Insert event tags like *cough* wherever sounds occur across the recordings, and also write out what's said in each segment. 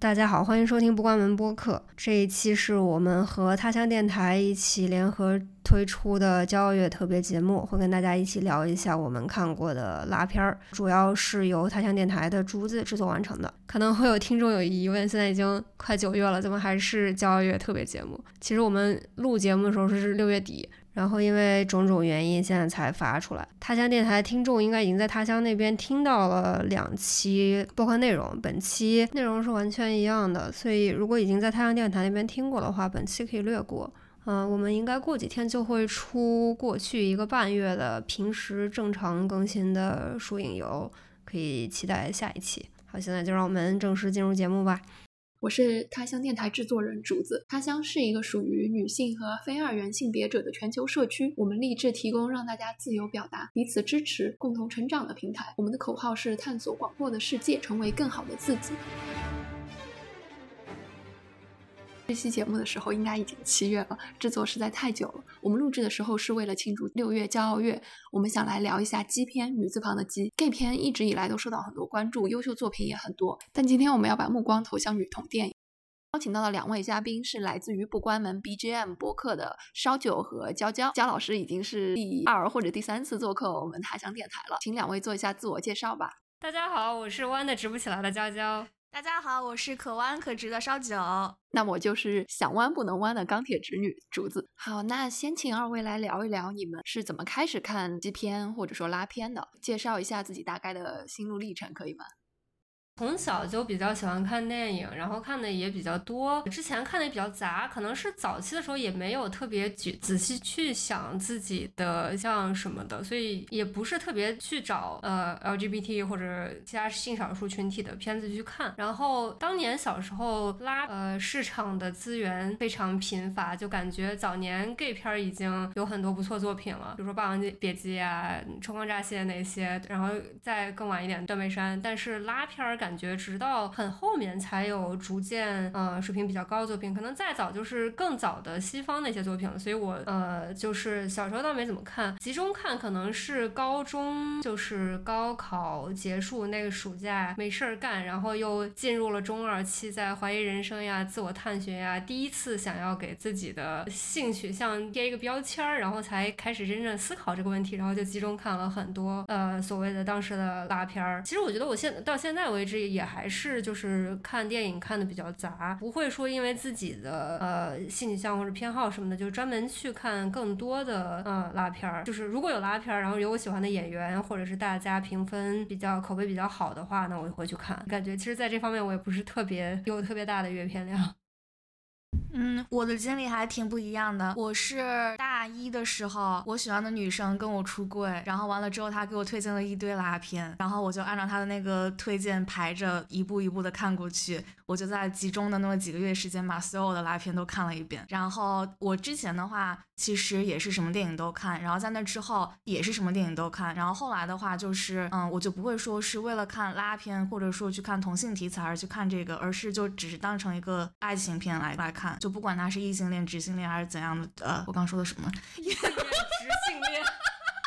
大家好，欢迎收听不关门播客。这一期是我们和他乡电台一起联合推出的骄傲月特别节目，会跟大家一起聊一下我们看过的拉片儿，主要是由他乡电台的竹子制作完成的。可能会有听众有疑问，现在已经快九月了，怎么还是骄傲月特别节目？其实我们录节目的时候是六月底。然后因为种种原因，现在才发出来。他乡电台听众应该已经在他乡那边听到了两期播客内容，本期内容是完全一样的。所以如果已经在他乡电台那边听过的话，本期可以略过。嗯，我们应该过几天就会出过去一个半月的平时正常更新的书影游，可以期待下一期。好，现在就让我们正式进入节目吧。我是他乡电台制作人竹子。他乡是一个属于女性和非二元性别者的全球社区。我们立志提供让大家自由表达、彼此支持、共同成长的平台。我们的口号是探索广阔的世界，成为更好的自己。这期节目的时候应该已经七月了，制作实在太久了。我们录制的时候是为了庆祝六月骄傲月，我们想来聊一下基片，女字旁的基。gay 片一直以来都受到很多关注，优秀作品也很多。但今天我们要把目光投向女同电影，邀请到的两位嘉宾是来自于不关门 BGM 播客的烧酒和娇娇。娇老师已经是第二或者第三次做客我们他乡电台了，请两位做一下自我介绍吧。大家好，我是弯的直不起来的娇娇。大家好，我是可弯可直的烧酒，那我就是想弯不能弯的钢铁直女竹子。好，那先请二位来聊一聊你们是怎么开始看基片或者说拉片的，介绍一下自己大概的心路历程，可以吗？从小就比较喜欢看电影，然后看的也比较多。之前看的也比较杂，可能是早期的时候也没有特别仔仔细去想自己的像什么的，所以也不是特别去找呃 LGBT 或者其他性少数群体的片子去看。然后当年小时候拉呃市场的资源非常贫乏，就感觉早年 gay 片已经有很多不错作品了，比如说《霸王别姬》啊、《春光乍泄》那些，然后再更晚一点《断背山》，但是拉片儿感。感觉直到很后面才有逐渐呃水平比较高的作品，可能再早就是更早的西方那些作品了。所以我呃就是小时候倒没怎么看，集中看可能是高中就是高考结束那个暑假没事儿干，然后又进入了中二期，在怀疑人生呀、自我探寻呀，第一次想要给自己的性取向贴一个标签儿，然后才开始真正思考这个问题，然后就集中看了很多呃所谓的当时的拉片儿。其实我觉得我现到现在为止。也还是就是看电影看的比较杂，不会说因为自己的呃性取向或者偏好什么的，就专门去看更多的呃拉片儿。就是如果有拉片儿，然后有我喜欢的演员，或者是大家评分比较口碑比较好的话，那我就会去看。感觉其实在这方面我也不是特别有特别大的阅片量。嗯，我的经历还挺不一样的。我是大一的时候，我喜欢的女生跟我出柜，然后完了之后，她给我推荐了一堆拉片，然后我就按照她的那个推荐排着一步一步的看过去。我就在集中的那么几个月时间，把所有的拉片都看了一遍。然后我之前的话，其实也是什么电影都看，然后在那之后也是什么电影都看。然后后来的话，就是嗯，我就不会说是为了看拉片，或者说去看同性题材而去看这个，而是就只是当成一个爱情片来来看。就不管它是异性恋、直性恋还是怎样的，呃，我刚说的什么？*laughs* 异性恋、直性恋，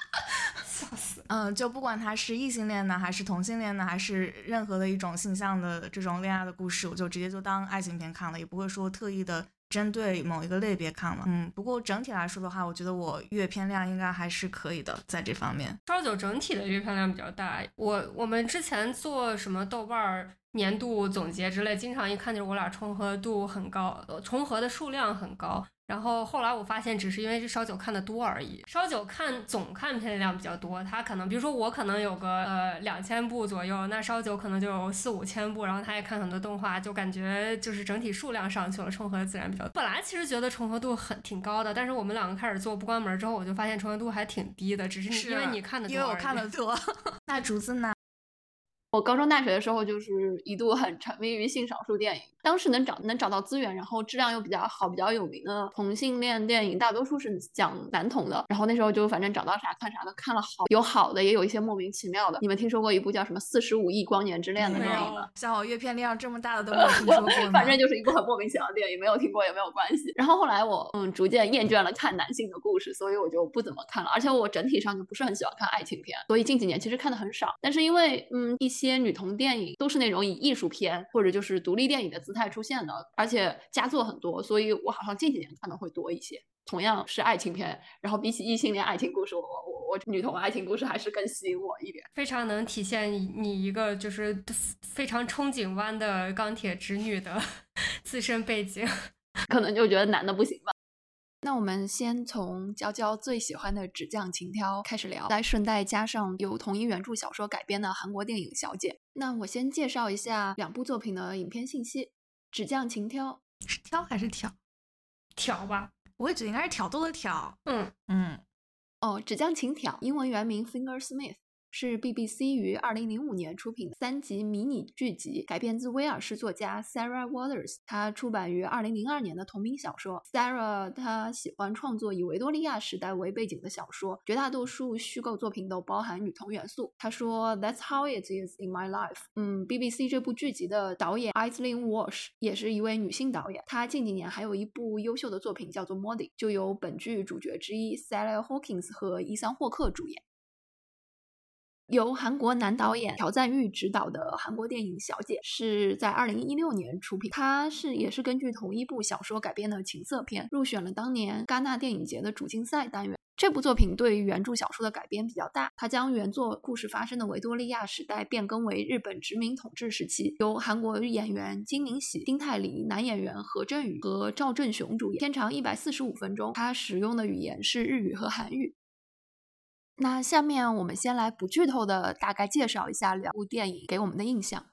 *laughs* 笑死。嗯，就不管他是异性恋呢，还是同性恋呢，还是任何的一种性向的这种恋爱的故事，我就直接就当爱情片看了，也不会说特意的针对某一个类别看了。嗯，不过整体来说的话，我觉得我阅片量应该还是可以的，在这方面。烧酒整体的阅片量比较大，我我们之前做什么豆瓣儿。年度总结之类，经常一看就是我俩重合度很高，重合的数量很高。然后后来我发现，只是因为这烧酒看的多而已。烧酒看总看片量比较多，他可能比如说我可能有个呃两千部左右，那烧酒可能就有四五千部。然后他也看很多动画，就感觉就是整体数量上去了，重合自然比较。本来其实觉得重合度很挺高的，但是我们两个开始做不关门之后，我就发现重合度还挺低的，只是因为你看的多。因为我看的多。*laughs* *laughs* 那竹子呢？我高中、大学的时候，就是一度很沉迷于性少数电影。当时能找能找到资源，然后质量又比较好、比较有名的同性恋电影，大多数是讲男同的。然后那时候就反正找到啥看啥的，看了好有好的，也有一些莫名其妙的。你们听说过一部叫什么《四十五亿光年之恋》的电影吗？像我阅片量这么大的都没有听说过。*laughs* 反正就是一部很莫名其妙的电影，没有听过也没有关系。然后后来我嗯逐渐厌倦了看男性的故事，所以我就不怎么看了。而且我整体上就不是很喜欢看爱情片，所以近几年其实看的很少。但是因为嗯一些。些女同电影都是那种以艺术片或者就是独立电影的姿态出现的，而且佳作很多，所以我好像近几年看的会多一些。同样是爱情片，然后比起异性恋爱情故事，我我我女同爱情故事还是更吸引我一点。非常能体现你一个就是非常憧憬湾的钢铁直女的 *laughs* 自身背景，可能就觉得男的不行吧。那我们先从娇娇最喜欢的《纸匠情挑》开始聊，再顺带加上由同一原著小说改编的韩国电影《小姐》。那我先介绍一下两部作品的影片信息，《纸匠情挑》是挑还是挑？挑吧。我也觉得应该是挑逗的挑，嗯嗯，哦，纸匠情挑，英文原名 Fingersmith。是 BBC 于二零零五年出品的三集迷你剧集，改编自威尔士作家 Sarah Waters 她出版于二零零二年的同名小说。Sarah 她喜欢创作以维多利亚时代为背景的小说，绝大多数虚构作品都包含女同元素。她说 That's how it is in my life。嗯，BBC 这部剧集的导演 Aislinn Walsh 也是一位女性导演，她近几年还有一部优秀的作品叫做 moddy 就由本剧主角之一 Sally Hawkins 和伊桑霍克主演。由韩国男导演朴赞玉执导的韩国电影《小姐》是在二零一六年出品，它是也是根据同一部小说改编的情色片，入选了当年戛纳电影节的主竞赛单元。这部作品对于原著小说的改编比较大，它将原作故事发生的维多利亚时代变更为日本殖民统治时期，由韩国演员金明喜、丁泰梨、男演员何振宇和赵振雄主演，片长一百四十五分钟，它使用的语言是日语和韩语。那下面我们先来不剧透的大概介绍一下两部电影给我们的印象。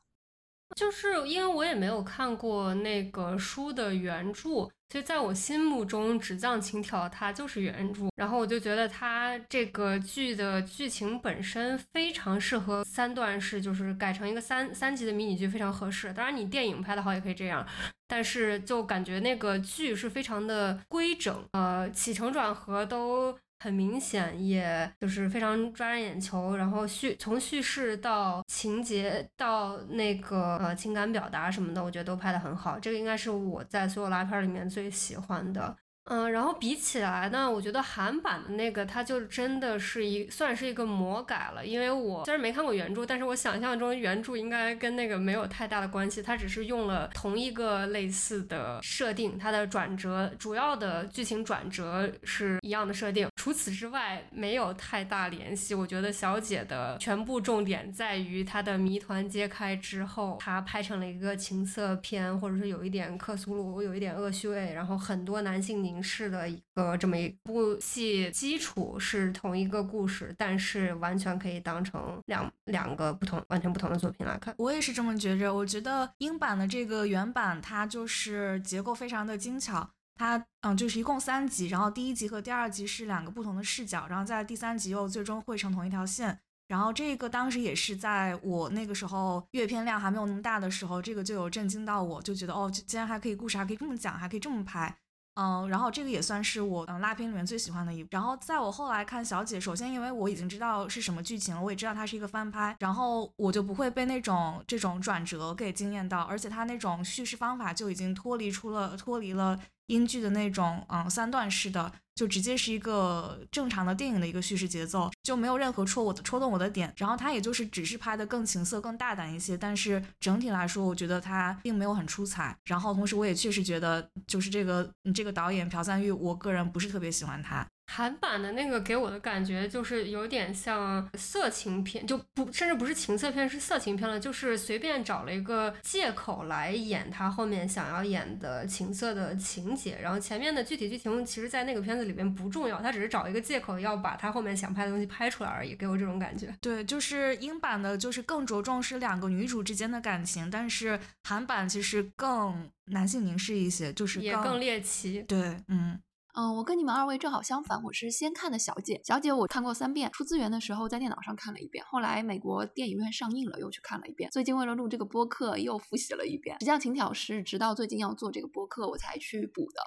就是因为我也没有看过那个书的原著，所以在我心目中，《纸匠情挑》它就是原著。然后我就觉得它这个剧的剧情本身非常适合三段式，就是改成一个三三集的迷你剧，非常合适。当然，你电影拍的好也可以这样，但是就感觉那个剧是非常的规整，呃，起承转合都。很明显，也就是非常抓人眼球，然后叙从叙事到情节到那个呃情感表达什么的，我觉得都拍得很好。这个应该是我在所有拉片里面最喜欢的。嗯，然后比起来呢，我觉得韩版的那个，它就真的是一算是一个魔改了。因为我虽然没看过原著，但是我想象中原著应该跟那个没有太大的关系，它只是用了同一个类似的设定，它的转折主要的剧情转折是一样的设定，除此之外没有太大联系。我觉得小姐的全部重点在于她的谜团揭开之后，她拍成了一个情色片，或者是有一点克苏鲁，有一点恶趣味，然后很多男性凝。式的一个这么一部戏，基础是同一个故事，但是完全可以当成两两个不同、完全不同的作品来看。我也是这么觉着。我觉得英版的这个原版，它就是结构非常的精巧。它嗯，就是一共三集，然后第一集和第二集是两个不同的视角，然后在第三集又最终汇成同一条线。然后这个当时也是在我那个时候阅片量还没有那么大的时候，这个就有震惊到我，就觉得哦，竟然还可以故事还可以这么讲，还可以这么拍。嗯，然后这个也算是我嗯拉片里面最喜欢的一部。然后在我后来看小姐，首先因为我已经知道是什么剧情了，我也知道它是一个翻拍，然后我就不会被那种这种转折给惊艳到，而且它那种叙事方法就已经脱离出了脱离了英剧的那种嗯三段式的。就直接是一个正常的电影的一个叙事节奏，就没有任何戳我的戳动我的点。然后他也就是只是拍的更情色、更大胆一些，但是整体来说，我觉得他并没有很出彩。然后同时，我也确实觉得，就是这个这个导演朴赞玉，我个人不是特别喜欢他。韩版的那个给我的感觉就是有点像色情片，就不甚至不是情色片，是色情片了。就是随便找了一个借口来演他后面想要演的情色的情节，然后前面的具体剧情其实，在那个片子里边不重要，他只是找一个借口要把他后面想拍的东西拍出来而已，给我这种感觉。对，就是英版的，就是更着重是两个女主之间的感情，但是韩版其实更男性凝视一些，就是也更猎奇。对，嗯。嗯，我跟你们二位正好相反，我是先看的《小姐》。《小姐》我看过三遍，出资源的时候在电脑上看了一遍，后来美国电影院上映了又去看了一遍，最近为了录这个播客又复习了一遍。实际上，《情挑》是直到最近要做这个播客我才去补的。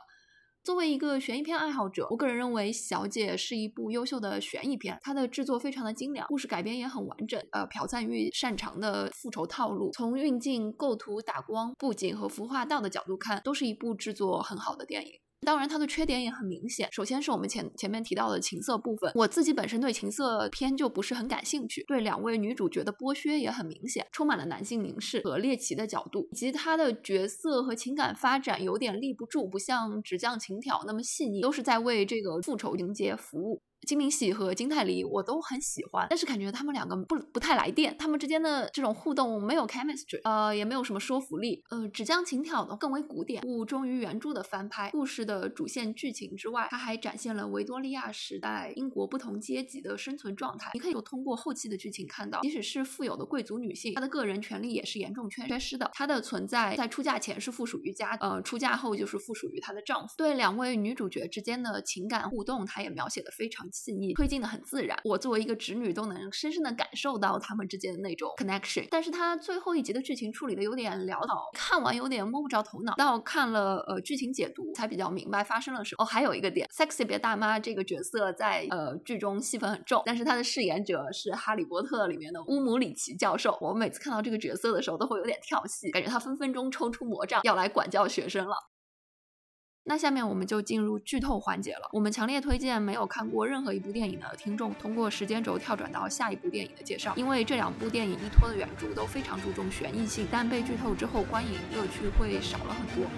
作为一个悬疑片爱好者，我个人认为《小姐》是一部优秀的悬疑片，它的制作非常的精良，故事改编也很完整。呃，朴赞玉擅长的复仇套路，从运镜、构图、打光、布景和服化道的角度看，都是一部制作很好的电影。当然，它的缺点也很明显。首先是我们前前面提到的情色部分，我自己本身对情色片就不是很感兴趣。对两位女主角的剥削也很明显，充满了男性凝视和猎奇的角度，以及她的角色和情感发展有点立不住，不像《纸匠情挑》那么细腻，都是在为这个复仇情节服务。金明喜和金泰梨我都很喜欢，但是感觉他们两个不不太来电，他们之间的这种互动没有 chemistry，呃，也没有什么说服力。呃，纸浆情挑呢更为古典，不忠于原著的翻拍。故事的主线剧情之外，它还展现了维多利亚时代英国不同阶级的生存状态。你可以通过后期的剧情看到，即使是富有的贵族女性，她的个人权利也是严重缺缺失的。她的存在在出嫁前是附属于家，呃，出嫁后就是附属于她的丈夫。对两位女主角之间的情感互动，她也描写的非常。细腻推进的很自然，我作为一个直女都能深深的感受到他们之间的那种 connection。但是它最后一集的剧情处理的有点潦倒，看完有点摸不着头脑。到看了呃剧情解读才比较明白发生了什么。哦，还有一个点，sexy 别大妈这个角色在呃剧中戏份很重，但是她的饰演者是《哈利波特》里面的乌姆里奇教授。我每次看到这个角色的时候都会有点跳戏，感觉他分分钟抽出魔杖要来管教学生了。那下面我们就进入剧透环节了。我们强烈推荐没有看过任何一部电影的听众，通过时间轴跳转到下一部电影的介绍，因为这两部电影依托的原著都非常注重悬疑性，但被剧透之后观影乐趣会少了很多。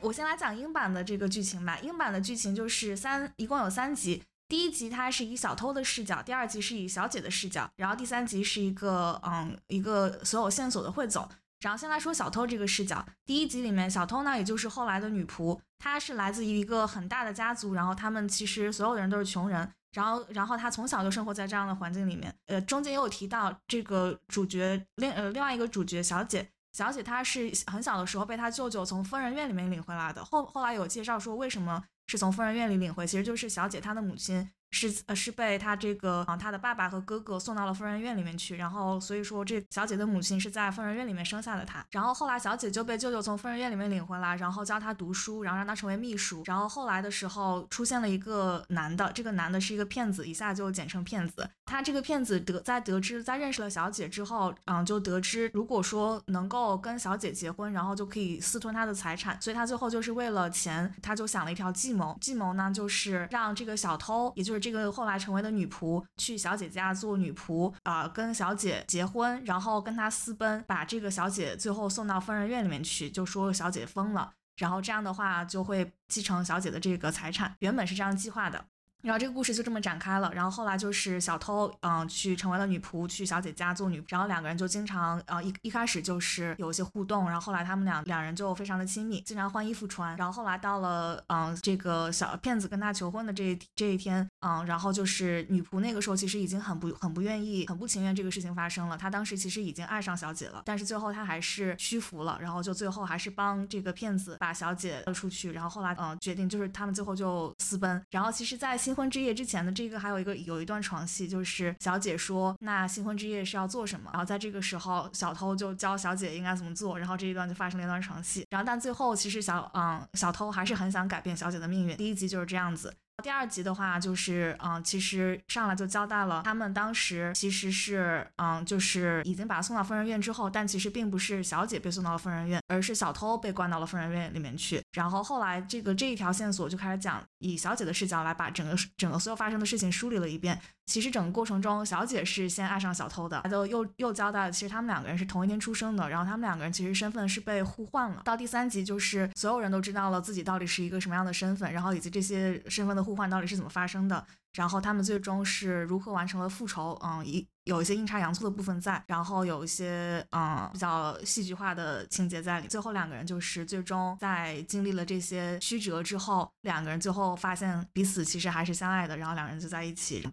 我先来讲英版的这个剧情吧。英版的剧情就是三，一共有三集。第一集它是以小偷的视角，第二集是以小姐的视角，然后第三集是一个嗯一个所有线索的汇总。然后先来说小偷这个视角，第一集里面小偷呢，也就是后来的女仆，她是来自于一个很大的家族，然后他们其实所有的人都是穷人，然后然后她从小就生活在这样的环境里面。呃，中间也有提到这个主角另呃另外一个主角小姐，小姐她是很小的时候被她舅舅从疯人院里面领回来的，后后来有介绍说为什么是从疯人院里领回，其实就是小姐她的母亲。是呃是被他这个啊他的爸爸和哥哥送到了疯人院里面去，然后所以说这小姐的母亲是在疯人院里面生下的她，然后后来小姐就被舅舅从疯人院里面领回来，然后教她读书，然后让她成为秘书，然后后来的时候出现了一个男的，这个男的是一个骗子，一下就简称骗子。他这个骗子得在得知在认识了小姐之后，嗯就得知如果说能够跟小姐结婚，然后就可以私吞她的财产，所以他最后就是为了钱，他就想了一条计谋，计谋呢就是让这个小偷，也就是这个后来成为的女仆去小姐家做女仆，啊，跟小姐结婚，然后跟她私奔，把这个小姐最后送到疯人院里面去，就说小姐疯了，然后这样的话就会继承小姐的这个财产，原本是这样计划的。然后这个故事就这么展开了。然后后来就是小偷，嗯，去成为了女仆，去小姐家做女仆。然后两个人就经常，呃，一一开始就是有一些互动。然后后来他们两两人就非常的亲密，经常换衣服穿。然后后来到了，嗯，这个小骗子跟他求婚的这这一天，嗯，然后就是女仆那个时候其实已经很不很不愿意，很不情愿这个事情发生了。她当时其实已经爱上小姐了，但是最后她还是屈服了。然后就最后还是帮这个骗子把小姐带出去。然后后来，嗯，决定就是他们最后就私奔。然后其实，在新新婚之夜之前的这个还有一个有一段床戏，就是小姐说那新婚之夜是要做什么，然后在这个时候小偷就教小姐应该怎么做，然后这一段就发生了一段床戏，然后但最后其实小嗯小偷还是很想改变小姐的命运，第一集就是这样子。第二集的话，就是嗯，其实上来就交代了，他们当时其实是嗯，就是已经把他送到疯人院之后，但其实并不是小姐被送到了疯人院，而是小偷被关到了疯人院里面去。然后后来这个这一条线索就开始讲，以小姐的视角来把整个整个所有发生的事情梳理了一遍。其实整个过程中，小姐是先爱上小偷的，就又又交代了，其实他们两个人是同一天出生的，然后他们两个人其实身份是被互换了。到第三集，就是所有人都知道了自己到底是一个什么样的身份，然后以及这些身份的互换到底是怎么发生的，然后他们最终是如何完成了复仇。嗯，一有一些阴差阳错的部分在，然后有一些嗯比较戏剧化的情节在里。最后两个人就是最终在经历了这些曲折之后，两个人最后发现彼此其实还是相爱的，然后两人就在一起。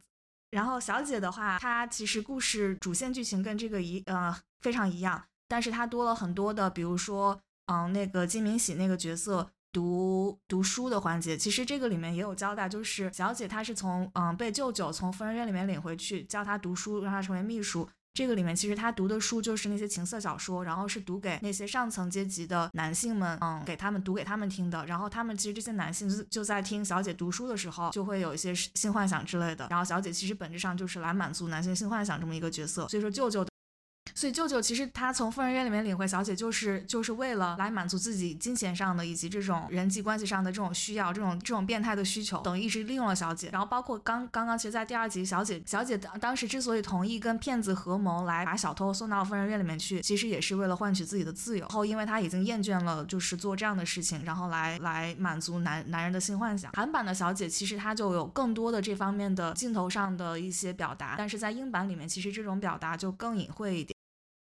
然后小姐的话，她其实故事主线剧情跟这个一呃非常一样，但是她多了很多的，比如说嗯那个金明喜那个角色读读书的环节，其实这个里面也有交代，就是小姐她是从嗯被舅舅从疯人院里面领回去，教她读书，让她成为秘书。这个里面其实他读的书就是那些情色小说，然后是读给那些上层阶级的男性们，嗯，给他们读给他们听的。然后他们其实这些男性就就在听小姐读书的时候，就会有一些性幻想之类的。然后小姐其实本质上就是来满足男性性幻想这么一个角色。所以说舅舅。所以舅舅其实他从疯人院里面领回小姐，就是就是为了来满足自己金钱上的以及这种人际关系上的这种需要，这种这种变态的需求，等于一直利用了小姐。然后包括刚刚刚，其实，在第二集，小姐小姐当当时之所以同意跟骗子合谋来把小偷送到疯人院里面去，其实也是为了换取自己的自由。后因为他已经厌倦了就是做这样的事情，然后来来满足男男人的性幻想。韩版的小姐其实她就有更多的这方面的镜头上的一些表达，但是在英版里面，其实这种表达就更隐晦一点。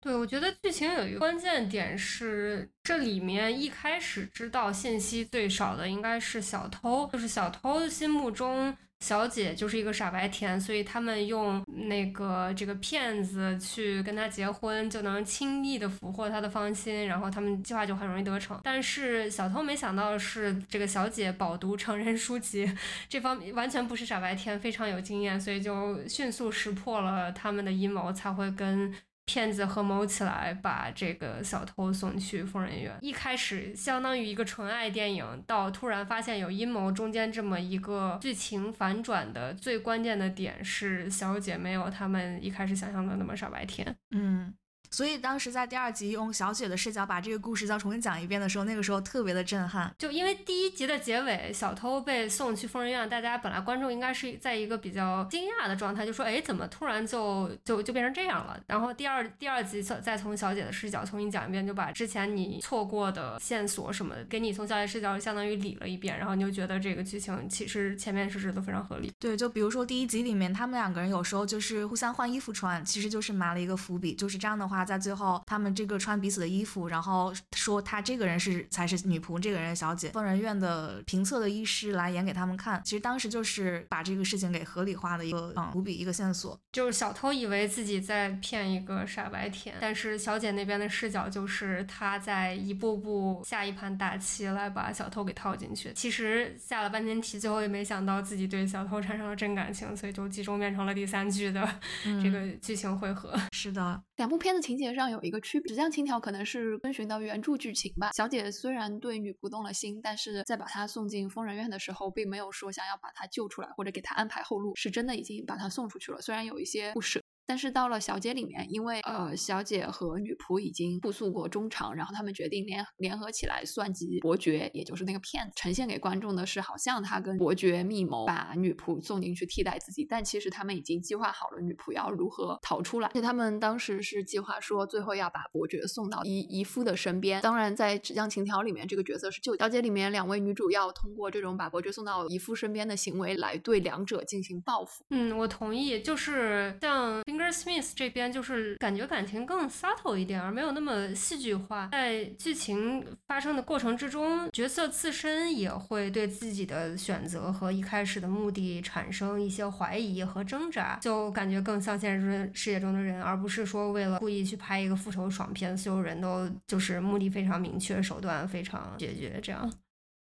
对，我觉得剧情有一个关键点是，这里面一开始知道信息最少的应该是小偷，就是小偷心目中小姐就是一个傻白甜，所以他们用那个这个骗子去跟他结婚，就能轻易的俘获他的芳心，然后他们计划就很容易得逞。但是小偷没想到的是，这个小姐饱读成人书籍，这方面完全不是傻白甜，非常有经验，所以就迅速识破了他们的阴谋，才会跟。骗子合谋起来把这个小偷送去疯人院。一开始相当于一个纯爱电影，到突然发现有阴谋，中间这么一个剧情反转的最关键的点是，小姐没有他们一开始想象的那么傻白甜。嗯。所以当时在第二集用小雪的视角把这个故事再重新讲一遍的时候，那个时候特别的震撼。就因为第一集的结尾，小偷被送去疯人院，大家本来观众应该是在一个比较惊讶的状态，就说：“哎，怎么突然就就就变成这样了？”然后第二第二集再从小姐的视角重新讲一遍，就把之前你错过的线索什么给你从小姐视角相当于理了一遍，然后你就觉得这个剧情其实前面设置都非常合理。对，就比如说第一集里面他们两个人有时候就是互相换衣服穿，其实就是埋了一个伏笔，就是这样的话。在最后，他们这个穿彼此的衣服，然后说他这个人是才是女仆，这个人小姐。疯人院的评测的医师来演给他们看，其实当时就是把这个事情给合理化的一个嗯伏笔，一个线索。就是小偷以为自己在骗一个傻白甜，但是小姐那边的视角就是她在一步步下一盘大棋来把小偷给套进去。其实下了半天棋，最后也没想到自己对小偷产生了真感情，所以就集中变成了第三句的 *laughs* 这个剧情汇合。是的，两部片子。情节上有一个区别，纸浆情条可能是遵循到原著剧情吧。小姐虽然对女仆动了心，但是在把她送进疯人院的时候，并没有说想要把她救出来或者给她安排后路，是真的已经把她送出去了。虽然有一些不舍。但是到了小姐里面，因为呃小姐和女仆已经互诉过衷肠，然后他们决定联联合起来算计伯爵，也就是那个骗子。呈现给观众的是，好像他跟伯爵密谋把女仆送进去替代自己，但其实他们已经计划好了女仆要如何逃出来。而且他们当时是计划说，最后要把伯爵送到姨姨夫的身边。当然，在《纸浆情条》里面，这个角色是救小姐里面两位女主要通过这种把伯爵送到姨夫身边的行为来对两者进行报复。嗯，我同意，就是像。Smith 这边就是感觉感情更 subtle 一点，而没有那么戏剧化。在剧情发生的过程之中，角色自身也会对自己的选择和一开始的目的产生一些怀疑和挣扎，就感觉更像现实世界中的人，而不是说为了故意去拍一个复仇爽片，所有人都就是目的非常明确，手段非常决绝，这样。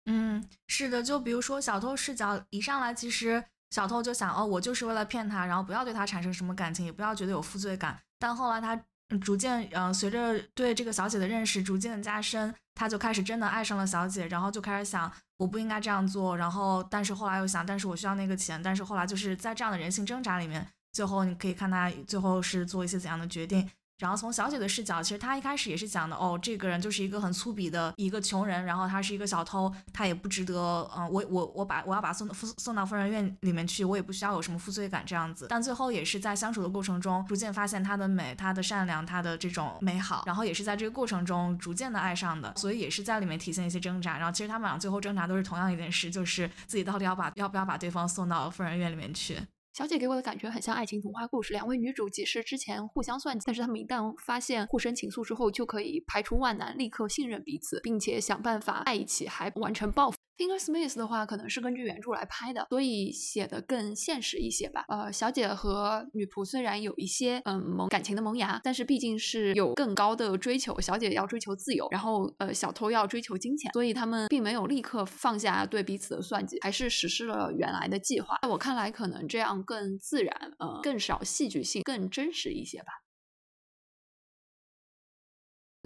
嗯，是的，就比如说小偷视角一上来，其实。小偷就想，哦，我就是为了骗他，然后不要对他产生什么感情，也不要觉得有负罪感。但后来他逐渐，嗯，随着对这个小姐的认识逐渐的加深，他就开始真的爱上了小姐，然后就开始想，我不应该这样做。然后，但是后来又想，但是我需要那个钱。但是后来就是在这样的人性挣扎里面，最后你可以看他最后是做一些怎样的决定。然后从小姐的视角，其实她一开始也是讲的，哦，这个人就是一个很粗鄙的一个穷人，然后他是一个小偷，他也不值得，嗯，我我我把我要把送送送到疯人院里面去，我也不需要有什么负罪感这样子。但最后也是在相处的过程中，逐渐发现她的美，她的善良，她的这种美好，然后也是在这个过程中逐渐的爱上的，所以也是在里面体现一些挣扎。然后其实他们俩最后挣扎都是同样一件事，就是自己到底要把要不要把对方送到疯人院里面去。小姐给我的感觉很像爱情童话故事，两位女主即使之前互相算计，但是她们一旦发现互生情愫之后，就可以排除万难，立刻信任彼此，并且想办法在一起，还完成报复。Finger Smith 的话，可能是根据原著来拍的，所以写的更现实一些吧。呃，小姐和女仆虽然有一些嗯萌感情的萌芽，但是毕竟是有更高的追求。小姐要追求自由，然后呃小偷要追求金钱，所以他们并没有立刻放下对彼此的算计，还是实施了原来的计划。在我看来，可能这样更自然，呃，更少戏剧性，更真实一些吧。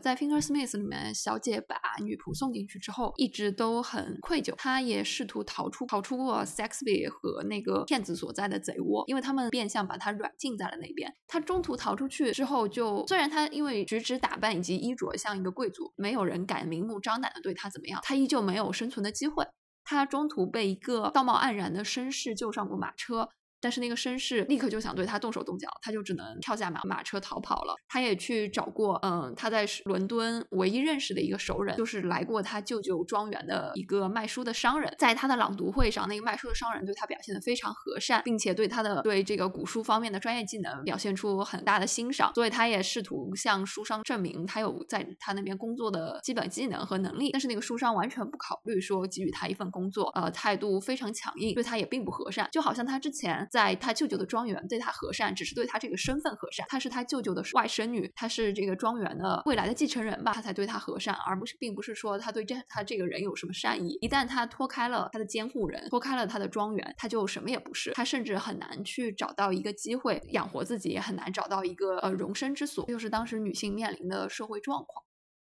在《Finger Smith》里面，小姐把女仆送进去之后，一直都很愧疚。她也试图逃出逃出过 Sexby 和那个骗子所在的贼窝，因为他们变相把她软禁在了那边。她中途逃出去之后，就虽然她因为举止打扮以及衣着像一个贵族，没有人敢明目张胆的对她怎么样，她依旧没有生存的机会。她中途被一个道貌岸然的绅士救上过马车。但是那个绅士立刻就想对他动手动脚，他就只能跳下马马车逃跑了。他也去找过，嗯，他在伦敦唯一认识的一个熟人，就是来过他舅舅庄园的一个卖书的商人。在他的朗读会上，那个卖书的商人对他表现的非常和善，并且对他的对这个古书方面的专业技能表现出很大的欣赏。所以他也试图向书商证明他有在他那边工作的基本技能和能力。但是那个书商完全不考虑说给予他一份工作，呃，态度非常强硬，对他也并不和善，就好像他之前。在他舅舅的庄园对他和善，只是对他这个身份和善。她是他舅舅的外甥女，她是这个庄园的未来的继承人吧，他才对他和善，而不是并不是说他对这他这个人有什么善意。一旦他脱开了他的监护人，脱开了他的庄园，他就什么也不是。他甚至很难去找到一个机会养活自己，也很难找到一个呃容身之所。就是当时女性面临的社会状况。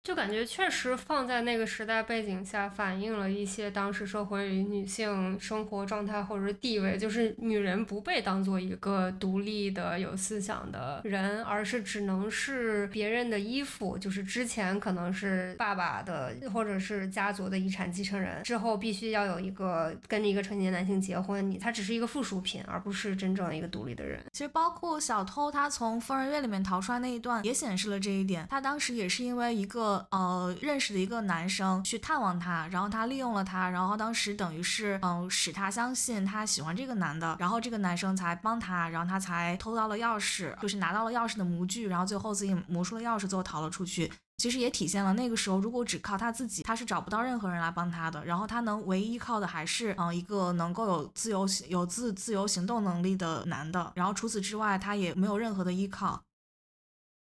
就感觉确实放在那个时代背景下，反映了一些当时社会女性生活状态或者是地位，就是女人不被当做一个独立的有思想的人，而是只能是别人的依附，就是之前可能是爸爸的或者是家族的遗产继承人，之后必须要有一个跟一个成年男性结婚，你他只是一个附属品，而不是真正一个独立的人。其实包括小偷他从疯人院里面逃出来那一段，也显示了这一点。他当时也是因为一个。呃，认识的一个男生去探望他，然后他利用了他，然后当时等于是嗯，使他相信他喜欢这个男的，然后这个男生才帮他，然后他才偷到了钥匙，就是拿到了钥匙的模具，然后最后自己磨出了钥匙，最后逃了出去。其实也体现了那个时候，如果只靠他自己，他是找不到任何人来帮他的。然后他能唯一依靠的还是嗯，一个能够有自由有自自由行动能力的男的。然后除此之外，他也没有任何的依靠。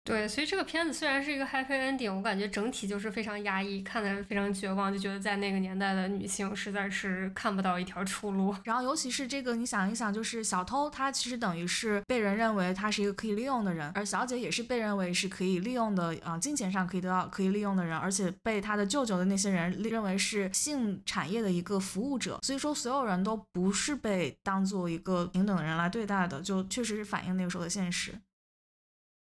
对，所以这个片子虽然是一个 happy ending，我感觉整体就是非常压抑，看的非常绝望，就觉得在那个年代的女性实在是看不到一条出路。然后尤其是这个，你想一想，就是小偷他其实等于是被人认为他是一个可以利用的人，而小姐也是被认为是可以利用的，啊，金钱上可以得到可以利用的人，而且被他的舅舅的那些人认为是性产业的一个服务者。所以说，所有人都不是被当做一个平等的人来对待的，就确实是反映那个时候的现实。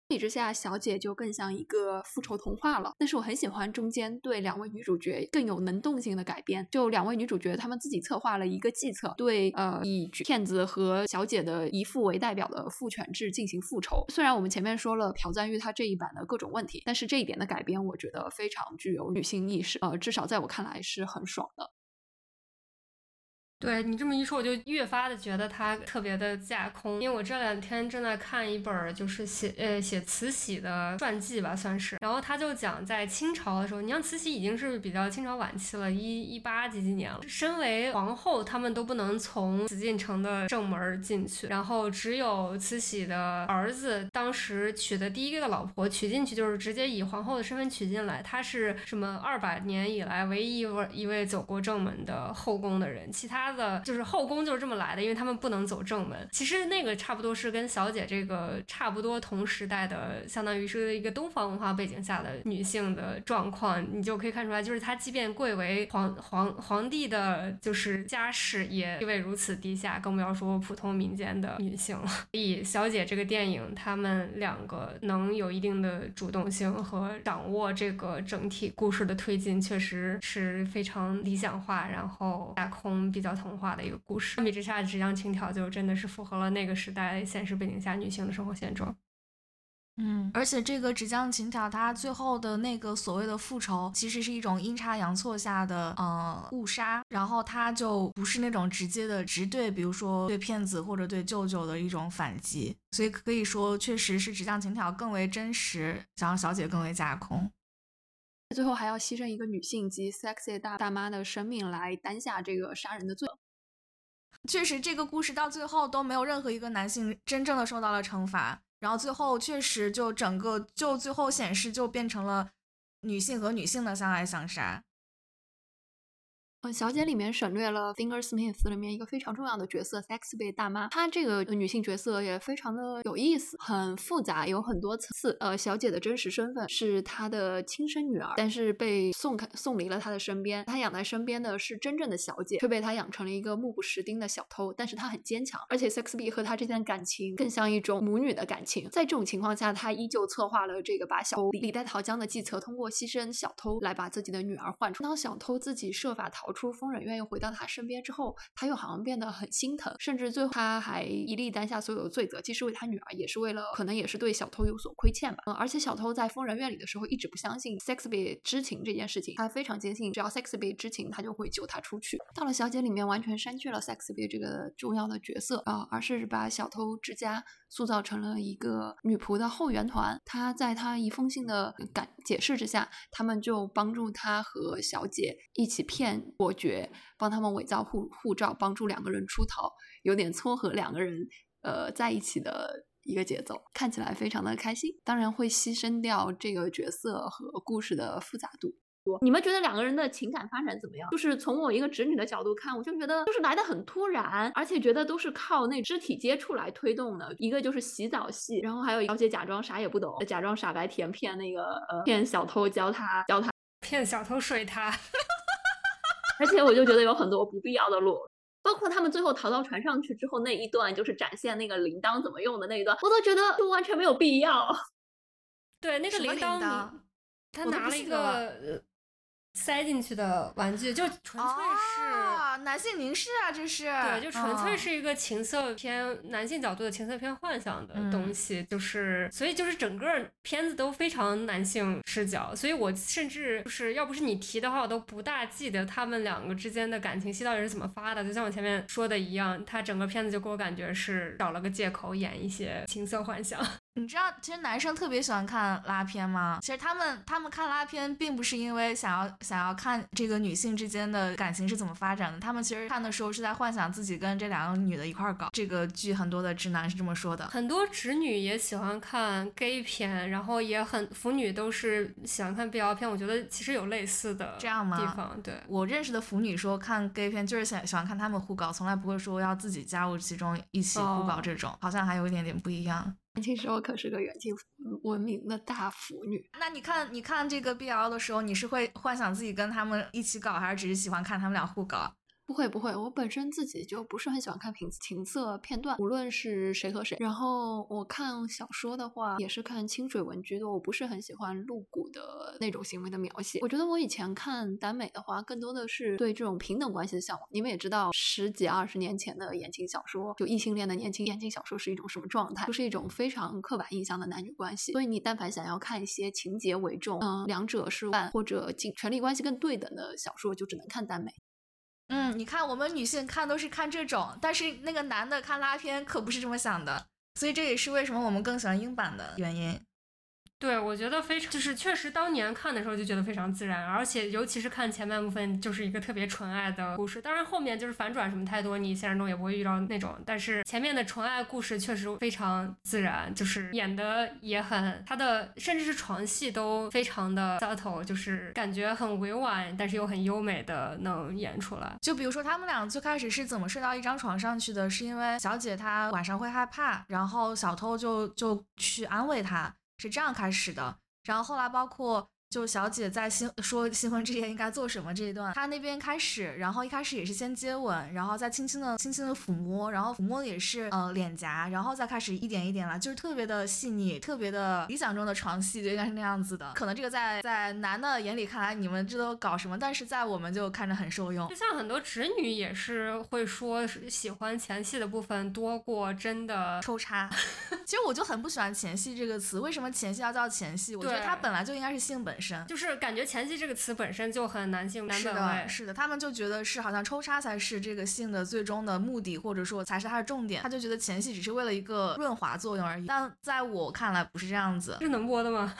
相比之下，小姐就更像一个复仇童话了。但是我很喜欢中间对两位女主角更有能动性的改编。就两位女主角，她们自己策划了一个计策，对呃以骗子和小姐的姨父为代表的父权制进行复仇。虽然我们前面说了朴赞玉她这一版的各种问题，但是这一点的改编，我觉得非常具有女性意识。呃，至少在我看来是很爽的。对你这么一说，我就越发的觉得他特别的架空。因为我这两天正在看一本就是写呃写慈禧的传记吧，算是。然后他就讲在清朝的时候，你像慈禧已经是比较清朝晚期了，一一八几几年了。身为皇后，他们都不能从紫禁城的正门进去，然后只有慈禧的儿子当时娶的第一个老婆娶进去，就是直接以皇后的身份娶进来。他是什么二百年以来唯一一位一位走过正门的后宫的人，其他。他的就是后宫就是这么来的，因为他们不能走正门。其实那个差不多是跟小姐这个差不多同时代的，相当于是一个东方文化背景下的女性的状况，你就可以看出来，就是她即便贵为皇皇皇帝的，就是家世也地位如此低下，更不要说普通民间的女性了。*laughs* 以小姐这个电影，他们两个能有一定的主动性和掌握这个整体故事的推进，确实是非常理想化，然后架空比较。童话的一个故事，相比之下，《纸浆情条》就真的是符合了那个时代现实背景下女性的生活现状。嗯，而且这个《纸浆情条》它最后的那个所谓的复仇，其实是一种阴差阳错下的呃误杀，然后它就不是那种直接的直对，比如说对骗子或者对舅舅的一种反击，所以可以说确实是《纸浆情条》更为真实，想让小姐更为架空。最后还要牺牲一个女性及 sexy 大大妈的生命来担下这个杀人的罪。确实，这个故事到最后都没有任何一个男性真正的受到了惩罚。然后最后确实就整个就最后显示就变成了女性和女性的相爱相杀。小姐里面省略了 Finger Smith 里面一个非常重要的角色 Sexby 大妈，她这个女性角色也非常的有意思，很复杂，有很多层次。呃，小姐的真实身份是她的亲生女儿，但是被送开送离了她的身边，她养在身边的是真正的小姐，却被她养成了一个目不识丁的小偷。但是她很坚强，而且 Sexby 和她之间的感情更像一种母女的感情。在这种情况下，她依旧策划了这个把小偷李代桃僵的计策，通过牺牲小偷来把自己的女儿换出。当小偷自己设法逃出疯人院，又回到他身边之后，他又好像变得很心疼，甚至最后他还一力担下所有的罪责，既是为他女儿，也是为了可能也是对小偷有所亏欠吧。嗯，而且小偷在疯人院里的时候一直不相信 Sexby 知情这件事情，他非常坚信只要 Sexby 知情，他就会救他出去。到了小姐里面，完全删去了 Sexby 这个重要的角色啊，而是把小偷之家塑造成了一个女仆的后援团。他在他一封信的感解释之下，他们就帮助他和小姐一起骗伯爵，帮他们伪造护护照，帮助两个人出逃，有点撮合两个人呃在一起的一个节奏，看起来非常的开心。当然会牺牲掉这个角色和故事的复杂度。你们觉得两个人的情感发展怎么样？就是从我一个直女的角度看，我就觉得就是来的很突然，而且觉得都是靠那肢体接触来推动的。一个就是洗澡戏，然后还有小姐假装啥也不懂，假装傻白甜骗那个呃骗小偷教他教他骗小偷睡他，*laughs* 而且我就觉得有很多不必要的裸。包括他们最后逃到船上去之后那一段，就是展现那个铃铛怎么用的那一段，我都觉得就完全没有必要。*laughs* 对，那个铃铛，他拿了一个。塞进去的玩具就纯粹是男性凝视啊，这是对，就纯粹是一个情色片男性角度的情色片幻想的东西，就是所以就是整个片子都非常男性视角，所以我甚至就是要不是你提的话，我都不大记得他们两个之间的感情戏到底是怎么发的。就像我前面说的一样，他整个片子就给我感觉是找了个借口演一些情色幻想。你知道，其实男生特别喜欢看拉片吗？其实他们他们看拉片，并不是因为想要想要看这个女性之间的感情是怎么发展的，他们其实看的时候是在幻想自己跟这两个女的一块搞。这个剧很多的直男是这么说的，很多直女也喜欢看 gay 片，然后也很腐女都是喜欢看 BL 片。我觉得其实有类似的这样吗？地方对我认识的腐女说看 gay 片就是想喜欢看他们互搞，从来不会说要自己加入其中一起互搞这种，好像还有一点点不一样。年轻时候可是个远近闻名的大腐女。那你看，你看这个 BL 的时候，你是会幻想自己跟他们一起搞，还是只是喜欢看他们俩互搞？不会不会，我本身自己就不是很喜欢看情情色片段，无论是谁和谁。然后我看小说的话，也是看清水文居多，我不是很喜欢露骨的那种行为的描写。我觉得我以前看耽美的话，更多的是对这种平等关系的向往。你们也知道，十几二十年前的言情小说，就异性恋的年轻言情小说是一种什么状态？就是一种非常刻板印象的男女关系。所以你但凡想要看一些情节为重，嗯，两者是或者竞权力关系更对等的小说，就只能看耽美。嗯，你看我们女性看都是看这种，但是那个男的看拉片可不是这么想的，所以这也是为什么我们更喜欢英版的原因。对，我觉得非常就是确实当年看的时候就觉得非常自然，而且尤其是看前半部分就是一个特别纯爱的故事。当然后面就是反转什么太多，你现实中也不会遇到那种。但是前面的纯爱故事确实非常自然，就是演的也很，他的甚至是床戏都非常的 subtle，就是感觉很委婉，但是又很优美的能演出来。就比如说他们俩最开始是怎么睡到一张床上去的，是因为小姐她晚上会害怕，然后小偷就就去安慰她。是这样开始的，然后后来包括。就小姐在新说新婚之夜应该做什么这一段，她那边开始，然后一开始也是先接吻，然后再轻轻的、轻轻的抚摸，然后抚摸的也是呃脸颊，然后再开始一点一点来，就是特别的细腻，特别的理想中的床戏就应该是那样子的。可能这个在在男的眼里看来，你们这都搞什么？但是在我们就看着很受用。就像很多直女也是会说喜欢前戏的部分多过真的抽插。*laughs* 其实我就很不喜欢前戏这个词，为什么前戏要叫前戏？我觉得它本来就应该是性本身。就是感觉前戏这个词本身就很男性男本位，是的，他们就觉得是好像抽插才是这个性的最终的目的，或者说才是它的重点，他就觉得前戏只是为了一个润滑作用而已。但在我看来不是这样子，这能播的吗？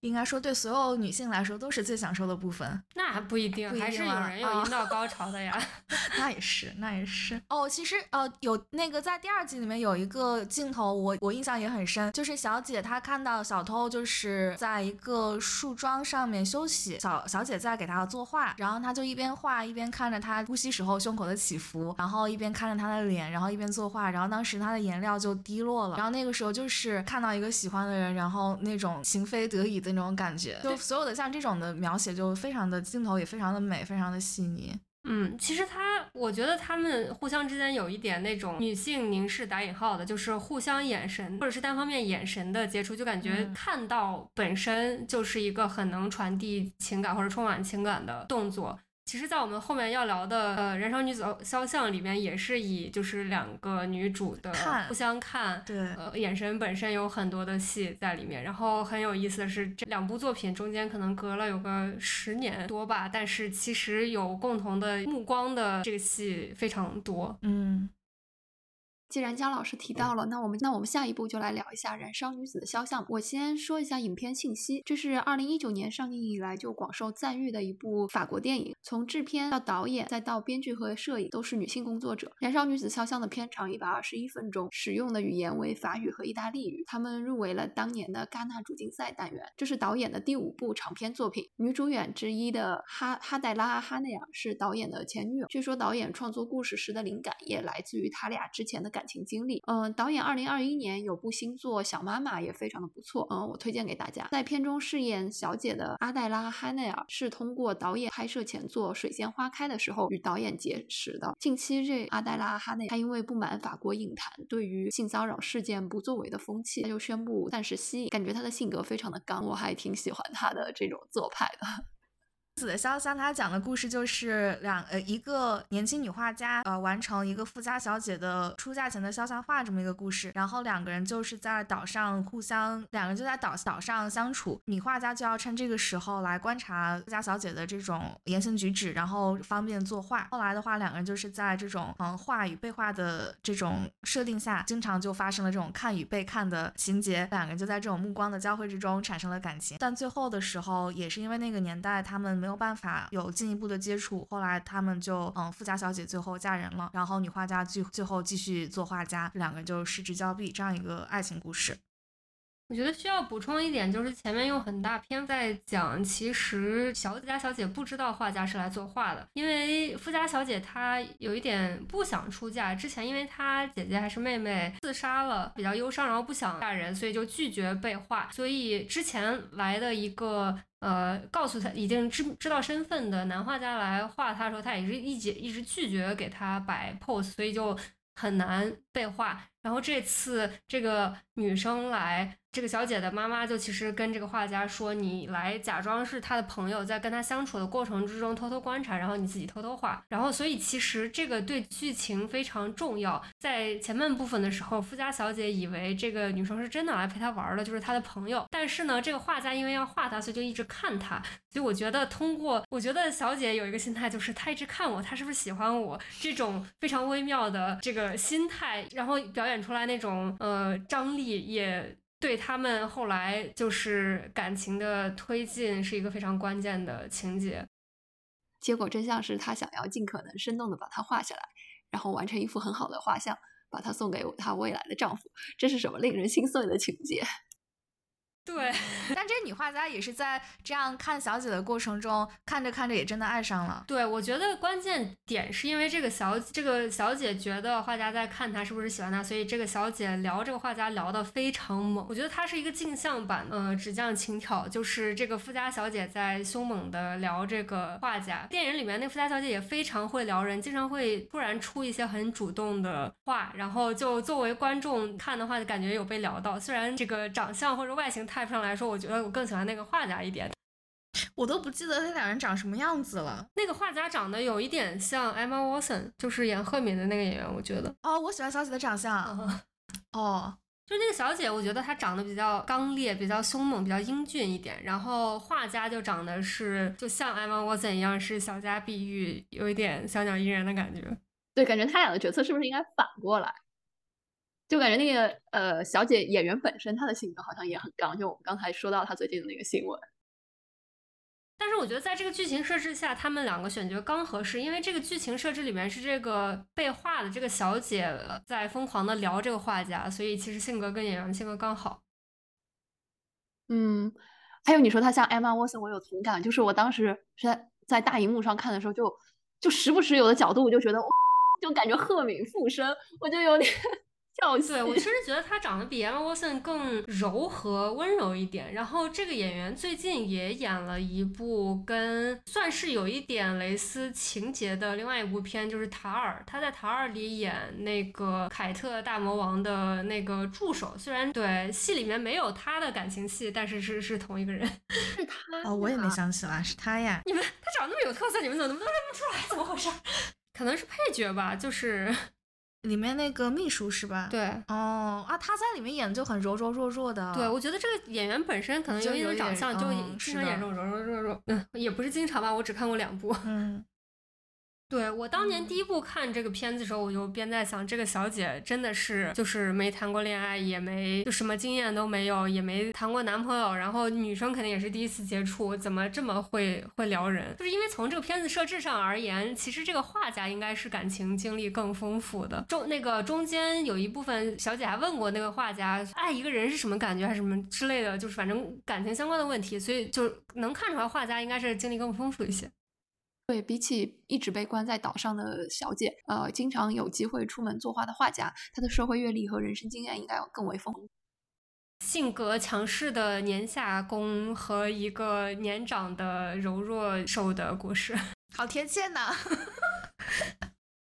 应该说对所有女性来说都是最享受的部分。那还不一定，还是有人有阴道高 *laughs* 潮的呀。*laughs* 那也是，那也是。哦，其实呃，有那个在第二季里面有一个镜头，我我印象也很深，就是小姐她看到小偷就是在一个树桩上面休息，小小姐在给他作画，然后她就一边画一边看着他呼吸时候胸口的起伏，然后一边看着他的脸，然后一边作画，然后当时他的颜料就滴落了，然后那个时候就是看到一个喜欢的人，然后那种情非得已的那种感觉，就所有的像这种的描写就非常的镜头也非常的美，非常的细腻。嗯，其实他，我觉得他们互相之间有一点那种女性凝视打引号的，就是互相眼神或者是单方面眼神的接触，就感觉看到本身就是一个很能传递情感或者充满情感的动作。其实，在我们后面要聊的呃《燃烧女子肖像》里面，也是以就是两个女主的互相看，对，呃，眼神本身有很多的戏在里面。然后很有意思的是，这两部作品中间可能隔了有个十年多吧，但是其实有共同的目光的这个戏非常多，嗯。既然姜老师提到了，那我们那我们下一步就来聊一下《燃烧女子的肖像》。我先说一下影片信息，这是二零一九年上映以来就广受赞誉的一部法国电影，从制片到导演再到编剧和摄影都是女性工作者。《燃烧女子肖像》的片长一百二十一分钟，使用的语言为法语和意大利语。他们入围了当年的戛纳主竞赛单元。这是导演的第五部长片作品。女主演之一的哈哈黛拉·哈内尔是导演的前女友。据说导演创作故事时的灵感也来自于他俩之前的。感情经历，嗯，导演二零二一年有部新作《小妈妈》也非常的不错，嗯，我推荐给大家。在片中饰演小姐的阿黛拉·哈内尔是通过导演拍摄前作《水仙花开》的时候与导演结识的。近期这阿黛拉·哈内，她因为不满法国影坛对于性骚扰事件不作为的风气，她就宣布暂时息影。感觉她的性格非常的刚，我还挺喜欢她的这种做派的。子的肖像，他讲的故事就是两呃一个年轻女画家呃完成一个富家小姐的出嫁前的肖像画这么一个故事，然后两个人就是在岛上互相，两个人就在岛岛上相处，女画家就要趁这个时候来观察富家小姐的这种言行举止，然后方便作画。后来的话，两个人就是在这种嗯画与被画的这种设定下，经常就发生了这种看与被看的情节，两个人就在这种目光的交汇之中产生了感情。但最后的时候，也是因为那个年代他们。没有办法有进一步的接触，后来他们就嗯，富家小姐最后嫁人了，然后女画家最最后继续做画家，两个人就失之交臂，这样一个爱情故事。我觉得需要补充一点，就是前面用很大篇在讲，其实小家小姐不知道画家是来作画的，因为富家小姐她有一点不想出嫁，之前因为她姐姐还是妹妹自杀了，比较忧伤，然后不想嫁人，所以就拒绝被画，所以之前来的一个呃告诉他已经知知道身份的男画家来画他的时候，他也是一直一直拒绝给他摆 pose，所以就很难被画。然后这次这个女生来。这个小姐的妈妈就其实跟这个画家说：“你来假装是他的朋友，在跟他相处的过程之中偷偷观察，然后你自己偷偷画。然后，所以其实这个对剧情非常重要。在前半部分的时候，富家小姐以为这个女生是真的来陪她玩的，就是她的朋友。但是呢，这个画家因为要画她，所以就一直看她。所以我觉得，通过我觉得小姐有一个心态，就是她一直看我，她是不是喜欢我？这种非常微妙的这个心态，然后表演演出来那种呃张力也。”对他们后来就是感情的推进是一个非常关键的情节，结果真相是他想要尽可能生动的把它画下来，然后完成一幅很好的画像，把它送给她未来的丈夫。这是什么令人心碎的情节？对，但这女画家也是在这样看小姐的过程中，看着看着也真的爱上了。对，我觉得关键点是因为这个小这个小姐觉得画家在看她是不是喜欢她，所以这个小姐聊这个画家聊得非常猛。我觉得她是一个镜像版呃纸匠情挑，就是这个富家小姐在凶猛的聊这个画家。电影里面那富家小姐也非常会撩人，经常会突然出一些很主动的话，然后就作为观众看的话，就感觉有被聊到。虽然这个长相或者外形太。上来说，我觉得我更喜欢那个画家一点。我都不记得那两人长什么样子了。那个画家长得有一点像 Emma Watson，就是演赫敏的那个演员。我觉得哦，我喜欢小姐的长相。*laughs* 哦，就那个小姐，我觉得她长得比较刚烈，比较凶猛，比较英俊一点。然后画家就长得是就像 Emma Watson 一样，是小家碧玉，有一点小鸟依人的感觉。对，感觉他俩的角色是不是应该反过来？就感觉那个呃小姐演员本身她的性格好像也很刚，就我们刚才说到她最近的那个新闻。但是我觉得在这个剧情设置下，他们两个选角刚合适，因为这个剧情设置里面是这个被画的这个小姐在疯狂的聊这个画家，所以其实性格跟演员性格刚好。嗯，还有你说她像 Emma Watson，我有同感，就是我当时是在在大荧幕上看的时候，就就时不时有的角度，我就觉得，就感觉赫敏附身，我就有点。对，我确实 *laughs* 觉得他长得比 Emma Watson 更柔和温柔一点。然后这个演员最近也演了一部跟算是有一点蕾丝情节的另外一部片，就是《塔尔》。他在《塔尔》里演那个凯特大魔王的那个助手。虽然对戏里面没有他的感情戏，但是是是同一个人，*laughs* 是他哦，我也没想起来是他呀。你们他长那么有特色，你们怎么都认不出来？怎么回事？可能是配角吧，就是。里面那个秘书是吧？对，哦啊，他在里面演的就很柔柔弱弱的。对，我觉得这个演员本身可能因为长相就经常演这种柔柔弱弱，嗯，也不是经常吧，我只看过两部。嗯。对我当年第一部看这个片子的时候，我就边在想，这个小姐真的是就是没谈过恋爱，也没就什么经验都没有，也没谈过男朋友，然后女生肯定也是第一次接触，怎么这么会会撩人？就是因为从这个片子设置上而言，其实这个画家应该是感情经历更丰富的。中那个中间有一部分小姐还问过那个画家，爱一个人是什么感觉，还是什么之类的，就是反正感情相关的问题，所以就能看出来画家应该是经历更丰富一些。对比起一直被关在岛上的小姐，呃，经常有机会出门作画的画家，她的社会阅历和人生经验应该要更为丰富。性格强势的年下攻和一个年长的柔弱瘦的故事，*laughs* 好贴切呢。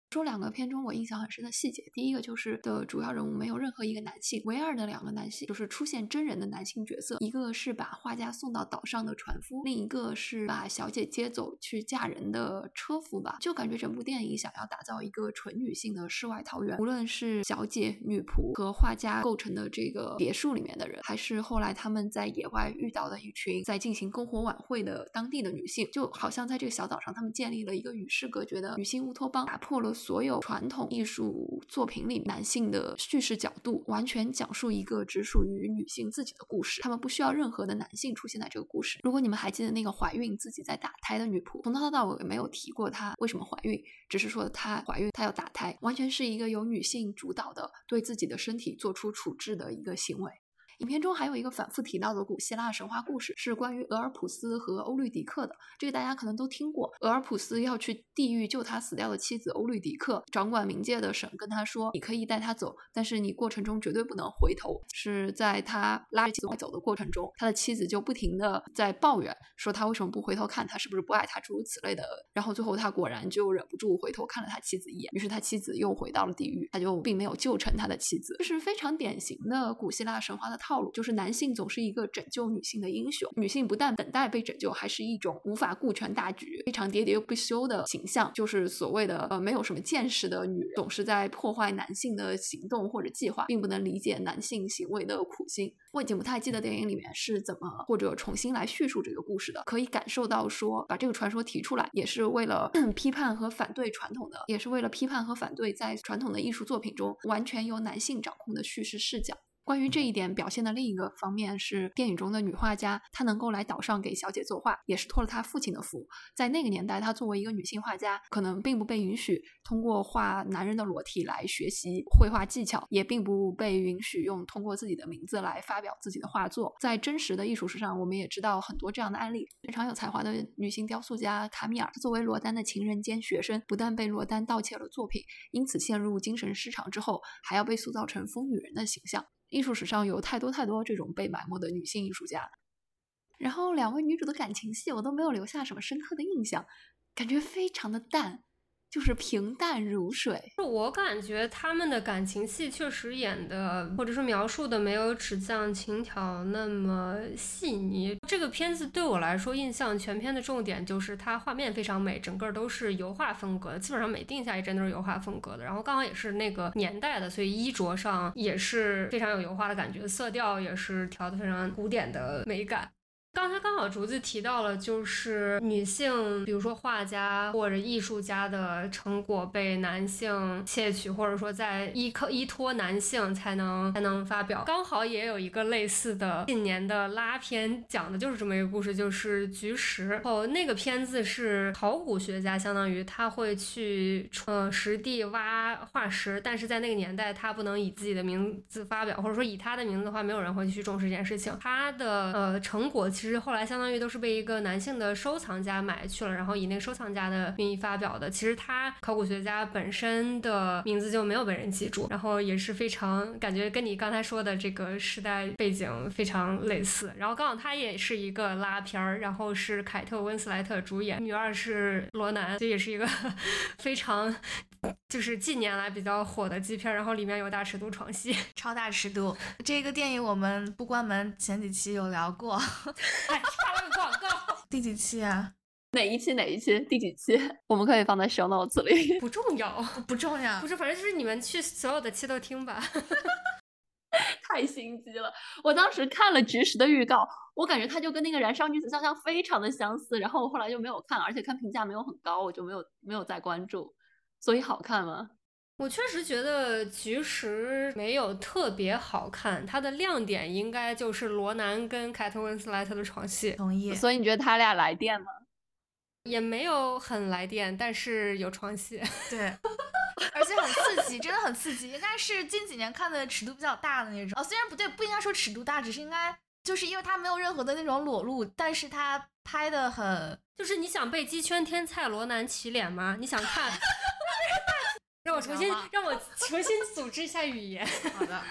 说两个片中我印象很深的细节，第一个就是的主要人物没有任何一个男性，唯二的两个男性就是出现真人的男性角色，一个是把画家送到岛上的船夫，另一个是把小姐接走去嫁人的车夫吧。就感觉整部电影想要打造一个纯女性的世外桃源，无论是小姐、女仆和画家构成的这个别墅里面的人，还是后来他们在野外遇到的一群在进行篝火晚会的当地的女性，就好像在这个小岛上，他们建立了一个与世隔绝的女性乌托邦，打破了。所有传统艺术作品里男性的叙事角度，完全讲述一个只属于女性自己的故事，他们不需要任何的男性出现在这个故事。如果你们还记得那个怀孕自己在打胎的女仆，从头到尾没有提过她为什么怀孕，只是说她怀孕，她要打胎，完全是一个由女性主导的对自己的身体做出处置的一个行为。影片中还有一个反复提到的古希腊神话故事，是关于俄尔普斯和欧律狄克的。这个大家可能都听过。俄尔普斯要去地狱救他死掉的妻子欧律狄克，掌管冥界的神跟他说：“你可以带他走，但是你过程中绝对不能回头。”是在他拉着妻子走的过程中，他的妻子就不停的在抱怨，说他为什么不回头看他，是不是不爱他，诸如此类的。然后最后他果然就忍不住回头看了他妻子一眼，于是他妻子又回到了地狱，他就并没有救成他的妻子。这是非常典型的古希腊神话的。套路就是男性总是一个拯救女性的英雄，女性不但等待被拯救，还是一种无法顾全大局、非常喋喋不休的形象。就是所谓的呃，没有什么见识的女人，总是在破坏男性的行动或者计划，并不能理解男性行为的苦心。我已经不太记得电影里面是怎么或者重新来叙述这个故事的，可以感受到说把这个传说提出来，也是为了 *clears throat* 批判和反对传统的，也是为了批判和反对在传统的艺术作品中完全由男性掌控的叙事视角。关于这一点表现的另一个方面是，电影中的女画家，她能够来岛上给小姐作画，也是托了她父亲的福。在那个年代，她作为一个女性画家，可能并不被允许通过画男人的裸体来学习绘画技巧，也并不被允许用通过自己的名字来发表自己的画作。在真实的艺术史上，我们也知道很多这样的案例。非常有才华的女性雕塑家卡米尔，作为罗丹的情人兼学生，不但被罗丹盗窃了作品，因此陷入精神失常之后，还要被塑造成疯女人的形象。艺术史上有太多太多这种被埋没的女性艺术家，然后两位女主的感情戏我都没有留下什么深刻的印象，感觉非常的淡。就是平淡如水，我感觉他们的感情戏确实演的，或者说描述的没有纸匠情调那么细腻。这个片子对我来说，印象全片的重点就是它画面非常美，整个都是油画风格，基本上每定下一帧都是油画风格的。然后刚好也是那个年代的，所以衣着上也是非常有油画的感觉，色调也是调的非常古典的美感。刚才刚好竹子提到了，就是女性，比如说画家或者艺术家的成果被男性窃取，或者说在依靠依托男性才能才能发表。刚好也有一个类似的近年的拉片，讲的就是这么一个故事，就是菊石。哦，那个片子是考古学家，相当于他会去呃实地挖化石，但是在那个年代他不能以自己的名字发表，或者说以他的名字的话，没有人会去重视这件事情。他的呃成果其实。其实后来相当于都是被一个男性的收藏家买去了，然后以那个收藏家的名义发表的。其实他考古学家本身的名字就没有被人记住，然后也是非常感觉跟你刚才说的这个时代背景非常类似。然后刚好他也是一个拉片儿，然后是凯特温斯莱特主演，女二是罗南，这也是一个 *laughs* 非常就是近年来比较火的基片，然后里面有大尺度床戏，*laughs* 超大尺度。这个电影我们不关门前几期有聊过。*laughs* 还插了个广告，第几期啊？哪一期？哪一期？第几期？我们可以放在 show notes 里。*laughs* 不重要，不重要。不是，反正就是你们去所有的期都听吧。太心机了！我当时看了《菊石》的预告，我感觉它就跟那个《燃烧女子肖像》非常的相似，然后我后来就没有看，而且看评价没有很高，我就没有没有再关注。所以好看吗？我确实觉得菊石没有特别好看，它的亮点应该就是罗南跟凯特温斯莱特的床戏。同意。所以你觉得他俩来电吗？也没有很来电，但是有床戏。*laughs* 对，而且很刺激，真的很刺激。应该是近几年看的尺度比较大的那种。哦，虽然不对，不应该说尺度大，只是应该就是因为它没有任何的那种裸露，但是它拍的很，就是你想被鸡圈天菜罗南起脸吗？你想看？*laughs* 让我重新让我重新组织一下语言。好的。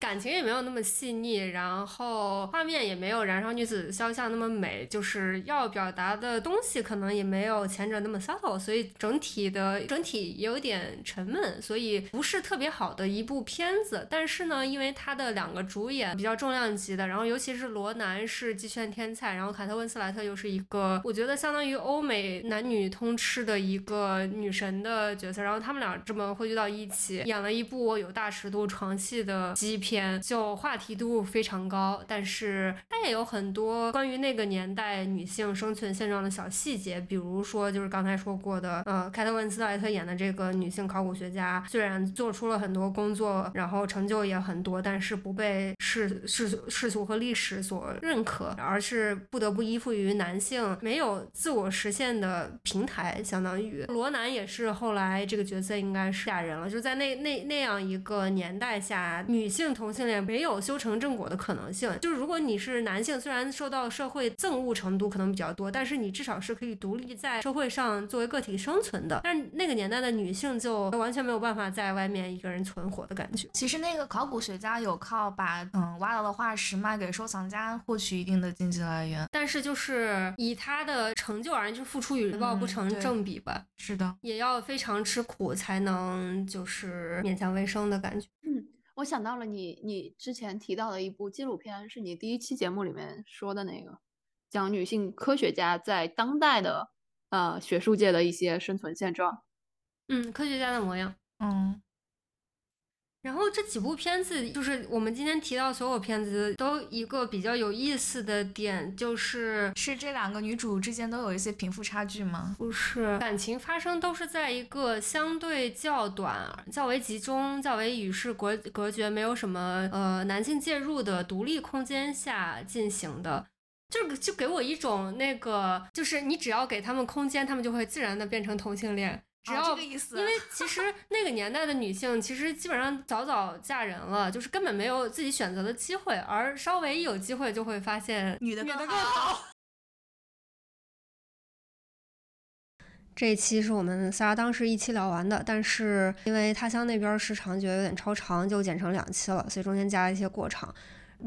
感情也没有那么细腻，然后画面也没有《燃烧女子肖像》那么美，就是要表达的东西可能也没有前者那么 subtle，所以整体的整体有点沉闷，所以不是特别好的一部片子。但是呢，因为它的两个主演比较重量级的，然后尤其是罗南是鸡圈天才，然后凯特温斯莱特又是一个我觉得相当于欧美男女通吃的一个女神的角色，然后他们俩这么汇聚到一起，演了一部有大尺度床戏的基片。就话题度非常高，但是它也有很多关于那个年代女性生存现状的小细节，比如说就是刚才说过的，呃，凯特温斯莱特演的这个女性考古学家，虽然做出了很多工作，然后成就也很多，但是不被世世世俗和历史所认可，而是不得不依附于男性，没有自我实现的平台，相当于罗南也是后来这个角色应该是嫁人了，就在那那那样一个年代下，女性同。性恋没有修成正果的可能性，就是如果你是男性，虽然受到社会憎恶程度可能比较多，但是你至少是可以独立在社会上作为个体生存的。但是那个年代的女性就完全没有办法在外面一个人存活的感觉。其实那个考古学家有靠把嗯挖到的化石卖给收藏家获取一定的经济来源，但是就是以他的成就而言，就付出与回报不成正比吧。是的，也要非常吃苦才能就是勉强为生的感觉。嗯。我想到了你，你之前提到的一部纪录片，是你第一期节目里面说的那个，讲女性科学家在当代的呃学术界的一些生存现状。嗯，科学家的模样。嗯。然后这几部片子，就是我们今天提到所有片子，都一个比较有意思的点，就是是这两个女主之间都有一些贫富差距吗？不是，感情发生都是在一个相对较短、较为集中、较为与世隔隔绝、没有什么呃男性介入的独立空间下进行的，就就给我一种那个，就是你只要给他们空间，他们就会自然的变成同性恋。只要这个意思，因为其实 *laughs* 那个年代的女性其实基本上早早嫁人了，就是根本没有自己选择的机会，而稍微一有机会就会发现女的更好。*laughs* 这一期是我们仨当时一期聊完的，但是因为他乡那边时长觉得有点超长，就剪成两期了，所以中间加了一些过场。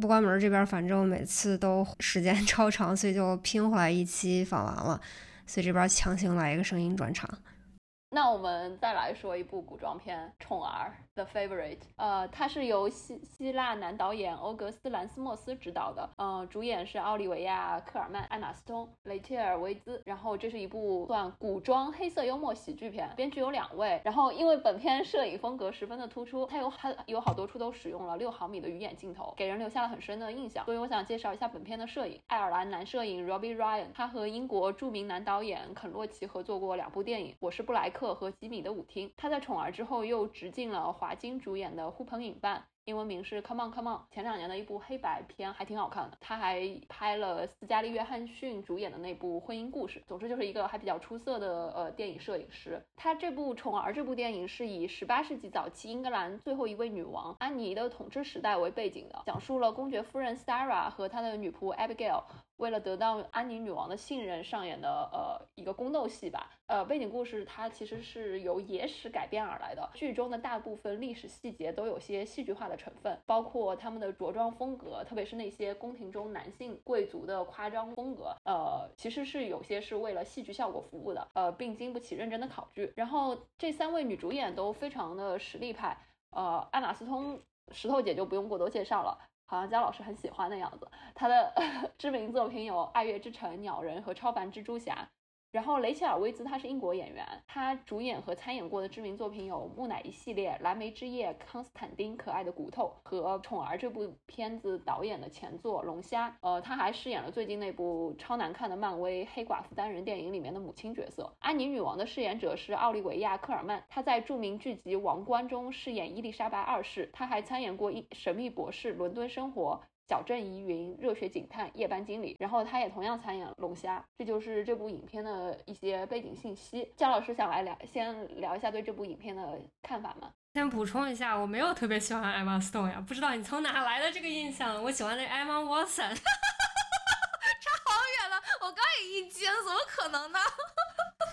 不关门这边反正每次都 *laughs* 时间超长，所以就拼回来一期放完了，所以这边强行来一个声音转场。那我们再来说一部古装片《宠儿》The Favorite，呃，它是由希希腊男导演欧格斯兰斯莫斯执导的，呃，主演是奥利维亚科尔曼、艾玛斯通、雷切尔维兹。然后这是一部算古装黑色幽默喜剧片，编剧有两位。然后因为本片摄影风格十分的突出，它有它有好多处都使用了六毫米的鱼眼镜头，给人留下了很深的印象。所以我想介绍一下本片的摄影。爱尔兰男摄影 Robbie Ryan，他和英国著名男导演肯洛奇合作过两部电影《我是布莱克》克和《吉米的舞厅》。他在《宠儿》之后又直进了华金主演的《呼朋引伴》。英文名是 Come on Come on，前两年的一部黑白片还挺好看的。他还拍了斯嘉丽约翰逊主演的那部婚姻故事。总之就是一个还比较出色的呃电影摄影师。他这部《宠儿》这部电影是以十八世纪早期英格兰最后一位女王安妮的统治时代为背景的，讲述了公爵夫人 Sarah 和她的女仆 Abigail。为了得到安妮女王的信任，上演的呃一个宫斗戏吧。呃，背景故事它其实是由野史改编而来的，剧中的大部分历史细节都有些戏剧化的成分，包括他们的着装风格，特别是那些宫廷中男性贵族的夸张风格，呃，其实是有些是为了戏剧效果服务的，呃，并经不起认真的考据。然后这三位女主演都非常的实力派，呃，艾玛斯通石头姐就不用过多介绍了。好像姜老师很喜欢的样子。他的 *laughs* 知名作品有《爱乐之城》《鸟人》和《超凡蜘蛛侠》。然后雷切尔·威兹他是英国演员，他主演和参演过的知名作品有《木乃伊系列》《蓝莓之夜》《康斯坦丁：可爱的骨头》和《宠儿》这部片子导演的前作《龙虾》。呃，他还饰演了最近那部超难看的漫威黑寡妇单人电影里面的母亲角色。安妮女王的饰演者是奥利维亚·科尔曼，她在著名剧集《王冠》中饰演伊丽莎白二世。她还参演过《一神秘博士》《伦敦生活》。小镇疑云、热血警探、夜班经理，然后他也同样参演了龙虾。这就是这部影片的一些背景信息。姜老师想来聊，先聊一下对这部影片的看法吗？先补充一下，我没有特别喜欢艾玛斯通呀，不知道你从哪来的这个印象？我喜欢的艾玛沃森，*laughs* 差好远了，我刚也一惊，怎么可能呢？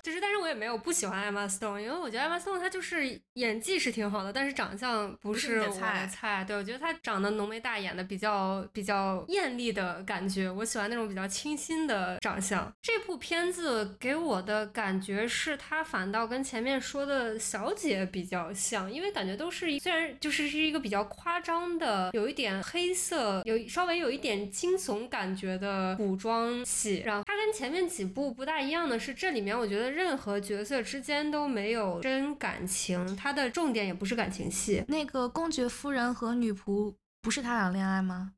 就是，但是我也没有不喜欢艾玛斯通，因为我觉得艾玛斯通她就是演技是挺好的，但是长相不是我的菜。对，我觉得她长得浓眉大眼的，比较比较艳丽的感觉，我喜欢那种比较清新的长相。这部片子给我的感觉是，它反倒跟前面说的小姐比较像，因为感觉都是虽然就是是一个比较夸张的，有一点黑色，有稍微有一点惊悚感觉的古装戏。然后它跟前面几部不大一样的是，这里面我觉得。任何角色之间都没有真感情，它的重点也不是感情戏。那个公爵夫人和女仆不是他俩恋爱吗？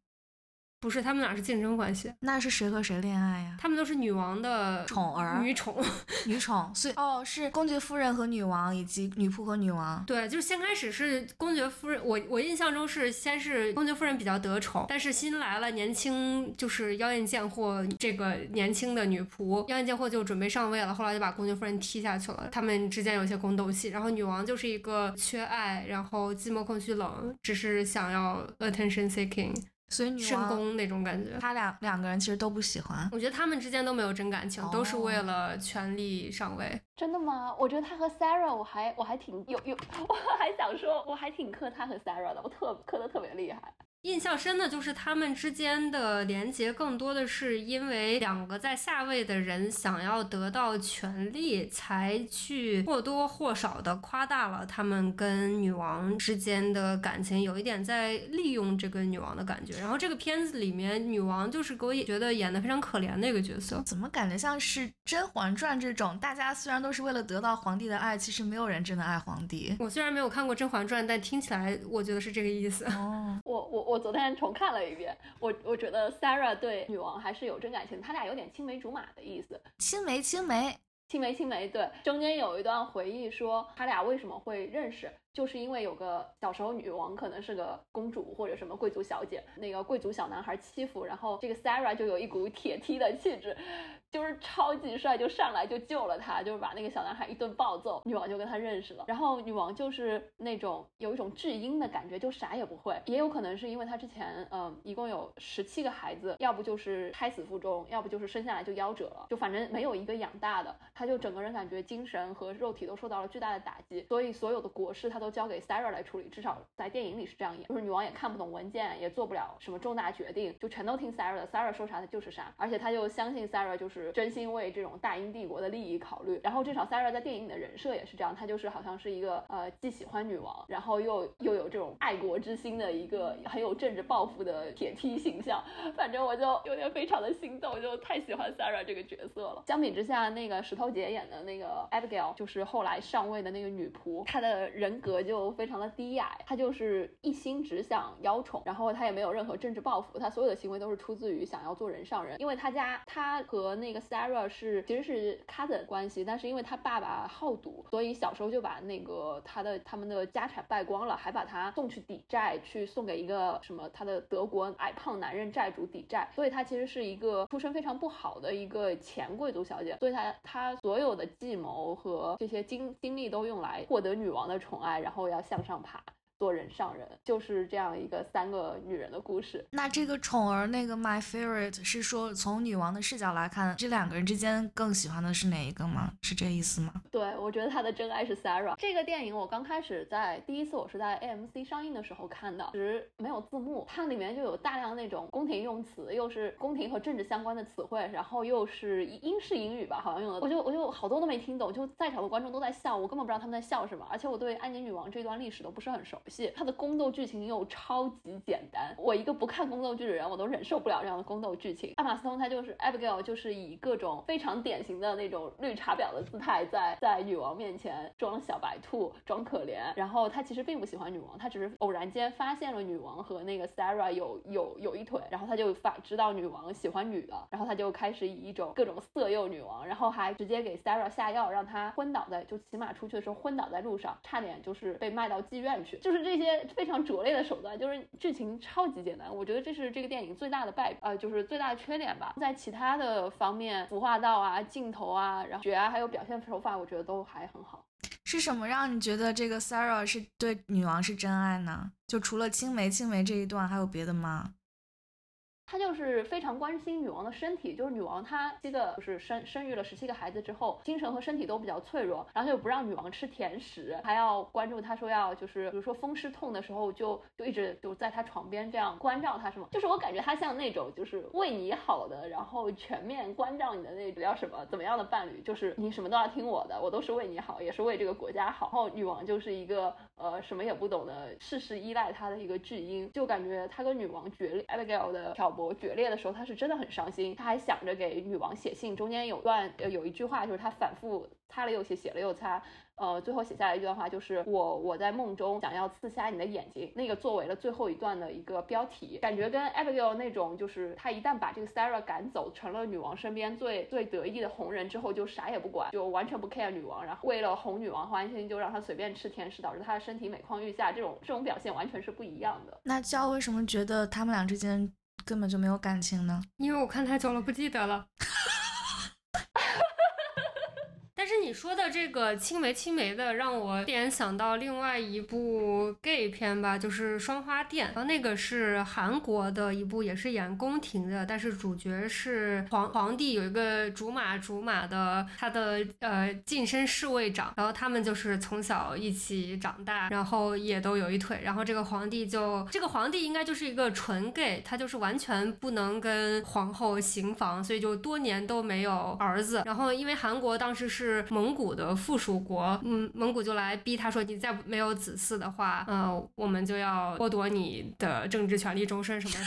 不是，他们俩是竞争关系。那是谁和谁恋爱呀？他们都是女王的宠儿，女宠，*laughs* 女宠。所以哦，是公爵夫人和女王，以及女仆和女王。对，就是先开始是公爵夫人，我我印象中是先是公爵夫人比较得宠，但是新来了年轻就是妖艳贱货这个年轻的女仆，妖艳贱货就准备上位了，后来就把公爵夫人踢下去了。他们之间有些宫斗戏，然后女王就是一个缺爱，然后寂寞空虚冷，只是想要 attention seeking。所以女王那种感觉，他俩两个人其实都不喜欢。我觉得他们之间都没有真感情，都是为了权力上位。真的吗？我觉得他和 Sarah，我还我还挺有有，*laughs* 我还想说，我还挺磕他和 Sarah 的，我特磕的特别厉害。印象深的就是他们之间的连结，更多的是因为两个在下位的人想要得到权力，才去或多或少的夸大了他们跟女王之间的感情，有一点在利用这个女王的感觉。然后这个片子里面，女王就是给我觉得演的非常可怜的一个角色。怎么感觉像是《甄嬛传》这种，大家虽然都是为了得到皇帝的爱，其实没有人真的爱皇帝。我虽然没有看过《甄嬛传》，但听起来我觉得是这个意思。哦，我我我。昨天重看了一遍，我我觉得 Sarah 对女王还是有真感情，他俩有点青梅竹马的意思，青梅青梅青梅青梅。对，中间有一段回忆说他俩为什么会认识，就是因为有个小时候女王可能是个公主或者什么贵族小姐，那个贵族小男孩欺负，然后这个 Sarah 就有一股铁梯的气质。就是超级帅，就上来就救了他，就是把那个小男孩一顿暴揍，女王就跟他认识了。然后女王就是那种有一种至阴的感觉，就啥也不会。也有可能是因为她之前，嗯，一共有十七个孩子，要不就是胎死腹中，要不就是生下来就夭折了，就反正没有一个养大的。她就整个人感觉精神和肉体都受到了巨大的打击，所以所有的国事她都都交给 Sarah 来处理，至少在电影里是这样演，就是女王也看不懂文件，也做不了什么重大决定，就全都听 Sarah 的，Sarah 说啥她就是啥，而且她就相信 Sarah 就是真心为这种大英帝国的利益考虑。然后至少 Sarah 在电影里的人设也是这样，她就是好像是一个呃既喜欢女王，然后又又有这种爱国之心的一个很有政治抱负的铁梯形象。反正我就有点非常的心动，就太喜欢 Sarah 这个角色了。相比之下，那个石头姐演的那个 Abigail 就是后来上位的那个女仆，她的人格就非常的低矮，她就是一心只想邀宠，然后她也没有任何政治抱负，她所有的行为都是出自于想要做人上人。因为她家她和那个 Sarah 是其实是 cousin 关系，但是因为她爸爸好赌，所以小时候就把那个他的他们的家产败光了，还把他送去抵债，去送给一个什么他的德国矮胖男人债主抵债，所以她其实是一个出身非常不好的一个前贵族小姐，所以她她所有的计谋和这些精精力都用来获得女王的宠爱，然后要向上爬。做人上人，就是这样一个三个女人的故事。那这个宠儿那个 my favorite 是说从女王的视角来看，这两个人之间更喜欢的是哪一个吗？是这意思吗？对，我觉得她的真爱是 Sarah。这个电影我刚开始在第一次我是在 AMC 上映的时候看的，其实没有字幕，它里面就有大量那种宫廷用词，又是宫廷和政治相关的词汇，然后又是英式英语吧，好像用的，我就我就好多都没听懂，就在场的观众都在笑，我根本不知道他们在笑什么，而且我对安妮女王这段历史都不是很熟。戏，它的宫斗剧情又超级简单，我一个不看宫斗剧的人，我都忍受不了这样的宫斗剧情。艾玛斯通她就是 Abigail，就是以各种非常典型的那种绿茶婊的姿态，在在女王面前装小白兔，装可怜。然后她其实并不喜欢女王，她只是偶然间发现了女王和那个 Sarah 有有有一腿，然后她就发知道女王喜欢女的，然后她就开始以一种各种色诱女王，然后还直接给 Sarah 下药，让她昏倒在就骑马出去的时候昏倒在路上，差点就是被卖到妓院去，就是。是这些非常拙劣的手段，就是剧情超级简单。我觉得这是这个电影最大的败，呃，就是最大的缺点吧。在其他的方面，服化道啊、镜头啊、然后血啊，还有表现手法，我觉得都还很好。是什么让你觉得这个 Sarah 是对女王是真爱呢？就除了青梅青梅这一段，还有别的吗？他就是非常关心女王的身体，就是女王她七个就是生生育了十七个孩子之后，精神和身体都比较脆弱，然后就不让女王吃甜食，还要关注她说要就是比如说风湿痛的时候就就一直就在她床边这样关照她什么，就是我感觉她像那种就是为你好的，然后全面关照你的那种叫什么怎么样的伴侣，就是你什么都要听我的，我都是为你好，也是为这个国家好。然后女王就是一个呃什么也不懂的，事事依赖他的一个巨婴，就感觉他跟女王决裂，Abigail 的挑。拨决裂的时候，他是真的很伤心，他还想着给女王写信，中间有段有一句话，就是他反复擦了又写，写了又擦。呃，最后写下来一段话，就是我我在梦中想要刺瞎你的眼睛，那个作为了最后一段的一个标题，感觉跟 Abigail 那种，就是他一旦把这个 Sarah 赶走，成了女王身边最最得意的红人之后，就啥也不管，就完全不 care 女王，然后为了哄女王欢心，就让她随便吃甜食，导致她的身体每况愈下，这种这种表现完全是不一样的。那娇为什么觉得他们俩之间根本就没有感情呢？因为我看太久了，不记得了。*laughs* *laughs* 但是你说的这个青梅青梅的，让我联想到另外一部 gay 片吧，就是《双花店》。然后那个是韩国的一部，也是演宫廷的，但是主角是皇皇帝，有一个竹马竹马的他的呃近身侍卫长，然后他们就是从小一起长大，然后也都有一腿。然后这个皇帝就这个皇帝应该就是一个纯 gay，他就是完全不能跟皇后行房，所以就多年都没有儿子。然后因为韩国当时是。蒙古的附属国，嗯，蒙古就来逼他说，你再没有子嗣的话，呃，我们就要剥夺你的政治权利终身什么。*laughs*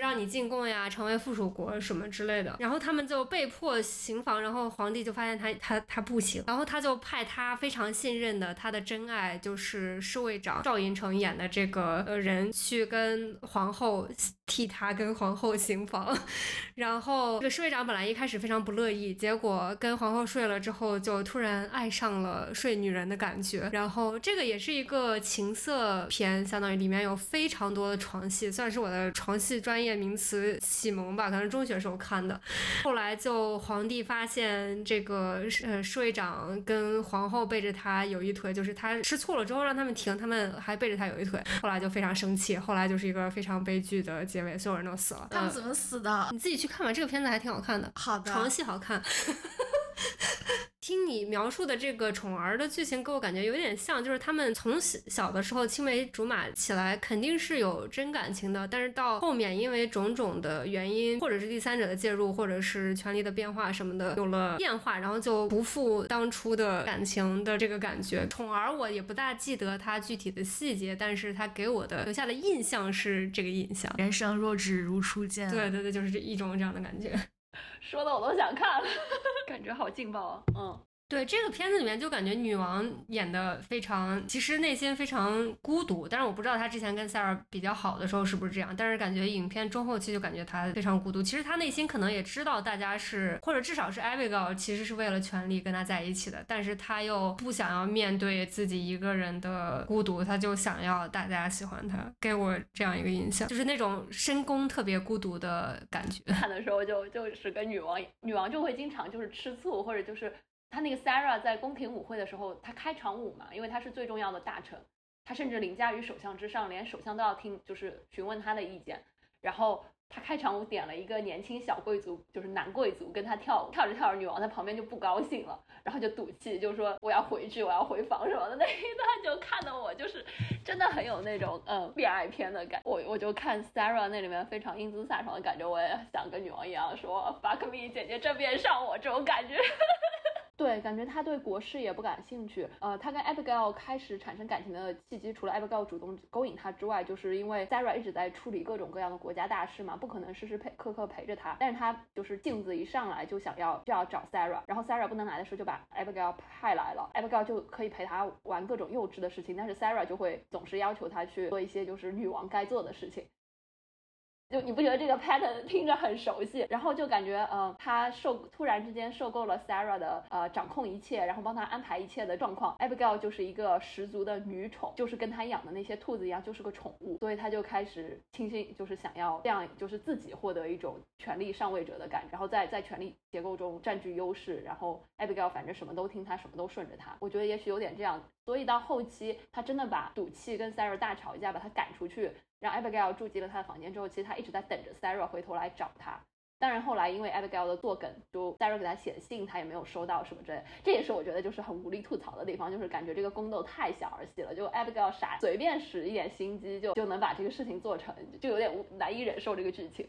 让你进贡呀，成为附属国什么之类的，然后他们就被迫行房，然后皇帝就发现他他他不行，然后他就派他非常信任的他的真爱，就是侍卫长赵寅成演的这个呃人去跟皇后替他跟皇后行房，*laughs* 然后这个侍卫长本来一开始非常不乐意，结果跟皇后睡了之后，就突然爱上了睡女人的感觉，然后这个也是一个情色片，相当于里面有非常多的床戏，算是我的床戏专业。名词启蒙吧，可能中学时候看的。后来就皇帝发现这个呃侍卫长跟皇后背着他有一腿，就是他吃醋了之后让他们停，他们还背着他有一腿。后来就非常生气，后来就是一个非常悲剧的结尾，所有人都死了。他们怎么死的？你自己去看吧，这个片子还挺好看的。好的，床戏好看。*laughs* 听你描述的这个宠儿的剧情，给我感觉有点像，就是他们从小小的时候青梅竹马起来，肯定是有真感情的，但是到后面因为种种的原因，或者是第三者的介入，或者是权力的变化什么的，有了变化，然后就不复当初的感情的这个感觉。宠儿我也不大记得他具体的细节，但是他给我的留下的印象是这个印象。人生若只如初见。对对对，就是这一种这样的感觉。说的我都想看了，*laughs* 感觉好劲爆啊！嗯。对这个片子里面，就感觉女王演的非常，其实内心非常孤独。但是我不知道她之前跟 Sarah 比较好的时候是不是这样。但是感觉影片中后期就感觉她非常孤独。其实她内心可能也知道大家是，或者至少是 Abigail 其实是为了权力跟她在一起的。但是她又不想要面对自己一个人的孤独，她就想要大家喜欢她，给我这样一个印象，就是那种深宫特别孤独的感觉。看的时候就就是跟女王，女王就会经常就是吃醋，或者就是。他那个 Sarah 在宫廷舞会的时候，他开场舞嘛，因为他是最重要的大臣，他甚至凌驾于首相之上，连首相都要听，就是询问他的意见。然后他开场舞点了一个年轻小贵族，就是男贵族跟他跳舞，跳着跳着，女王在旁边就不高兴了，然后就赌气，就说我要回去，我要回房什么的。那一段就看得我就是真的很有那种嗯恋爱片的感。我我就看 Sarah 那里面非常英姿飒爽的感觉，我也想跟女王一样说 fuck me，姐姐正面上我这种感觉。*laughs* 对，感觉他对国事也不感兴趣。呃，他跟 Abigail 开始产生感情的契机，除了 Abigail 主动勾引他之外，就是因为 Sarah 一直在处理各种各样的国家大事嘛，不可能时时陪刻刻陪着他。但是他就是镜子一上来就想要就要找 Sarah，然后 Sarah 不能来的时候就把 Abigail 派来了，Abigail 就可以陪他玩各种幼稚的事情，但是 Sarah 就会总是要求他去做一些就是女王该做的事情。就你不觉得这个 pattern *laughs* 听着很熟悉？然后就感觉，呃，他受突然之间受够了 Sarah 的呃掌控一切，然后帮他安排一切的状况。Abigail 就是一个十足的女宠，就是跟他养的那些兔子一样，就是个宠物。所以他就开始倾心，就是想要这样，就是自己获得一种权力上位者的感觉，然后在在权力结构中占据优势。然后 Abigail 反正什么都听他，什么都顺着他。我觉得也许有点这样。所以到后期，他真的把赌气跟 Sarah 大吵一架，把他赶出去。让 Abigail 住进了他的房间之后，其实他一直在等着 Sarah 回头来找他。当然后来因为 Abigail 的作梗，就 Sarah 给他写的信他也没有收到什么之类。这也是我觉得就是很无力吐槽的地方，就是感觉这个宫斗太小儿戏了。就 Abigail 傻，随便使一点心机就就能把这个事情做成，就有点难以忍受这个剧情。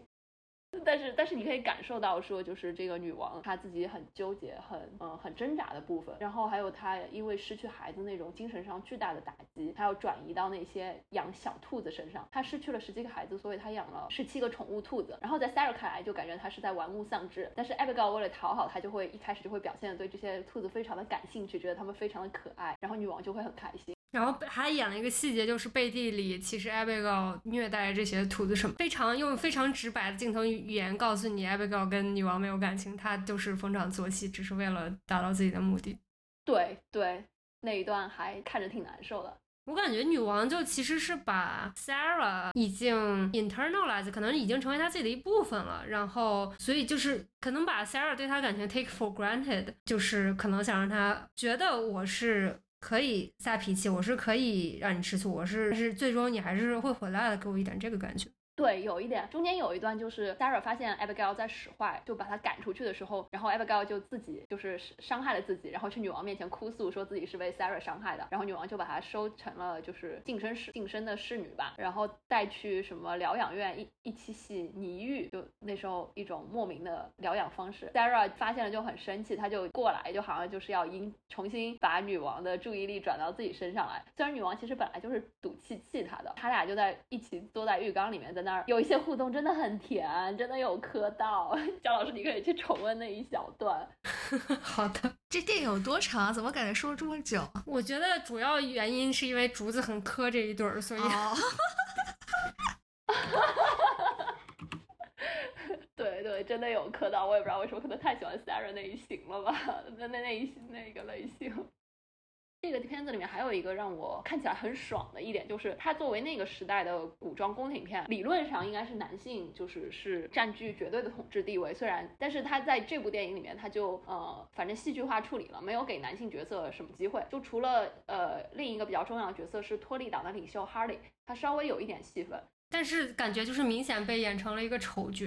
但是，但是你可以感受到说，就是这个女王她自己很纠结、很嗯很挣扎的部分，然后还有她因为失去孩子那种精神上巨大的打击，她要转移到那些养小兔子身上。她失去了十几个孩子，所以她养了十七个宠物兔子。然后在 Sarah 看来，就感觉她是在玩物丧志。但是 Abigail 为了讨好她，就会一开始就会表现的对这些兔子非常的感兴趣，觉得它们非常的可爱，然后女王就会很开心。然后还演了一个细节，就是背地里其实 Abigail 虐待这些兔子什么，非常用非常直白的镜头语言告诉你，Abigail 跟女王没有感情，她就是逢场作戏，只是为了达到自己的目的。对对，那一段还看着挺难受的。我感觉女王就其实是把 Sarah 已经 internalize，可能已经成为她自己的一部分了。然后所以就是可能把 Sarah 对她感情 take for granted，就是可能想让她觉得我是。可以撒脾气，我是可以让你吃醋，我是是最终你还是会回来的，给我一点这个感觉。对，有一点，中间有一段就是 Sarah 发现 Abigail 在使坏，就把他赶出去的时候，然后 Abigail 就自己就是伤害了自己，然后去女王面前哭诉，说自己是被 Sarah 伤害的，然后女王就把他收成了就是净身侍净身的侍女吧，然后带去什么疗养院一一起洗泥浴，就那时候一种莫名的疗养方式，Sarah 发现了就很生气，他就过来，就好像就是要因重新把女王的注意力转到自己身上来，虽然女王其实本来就是赌气气他的，他俩就在一起坐在浴缸里面在那儿。有一些互动真的很甜，真的有磕到。*laughs* 姜老师，你可以去重温那一小段。*laughs* 好的，这电影有多长？怎么感觉说了这么久？我觉得主要原因是因为竹子很磕这一对儿，所以。*laughs* 对对，真的有磕到。我也不知道为什么，可能太喜欢 Sarah 那一型了吧？那那那一那个类型。这个片子里面还有一个让我看起来很爽的一点，就是它作为那个时代的古装宫廷片，理论上应该是男性就是是占据绝对的统治地位。虽然，但是他在这部电影里面，他就呃，反正戏剧化处理了，没有给男性角色什么机会。就除了呃，另一个比较重要的角色是托利党的领袖 Harley，他稍微有一点戏份，但是感觉就是明显被演成了一个丑角。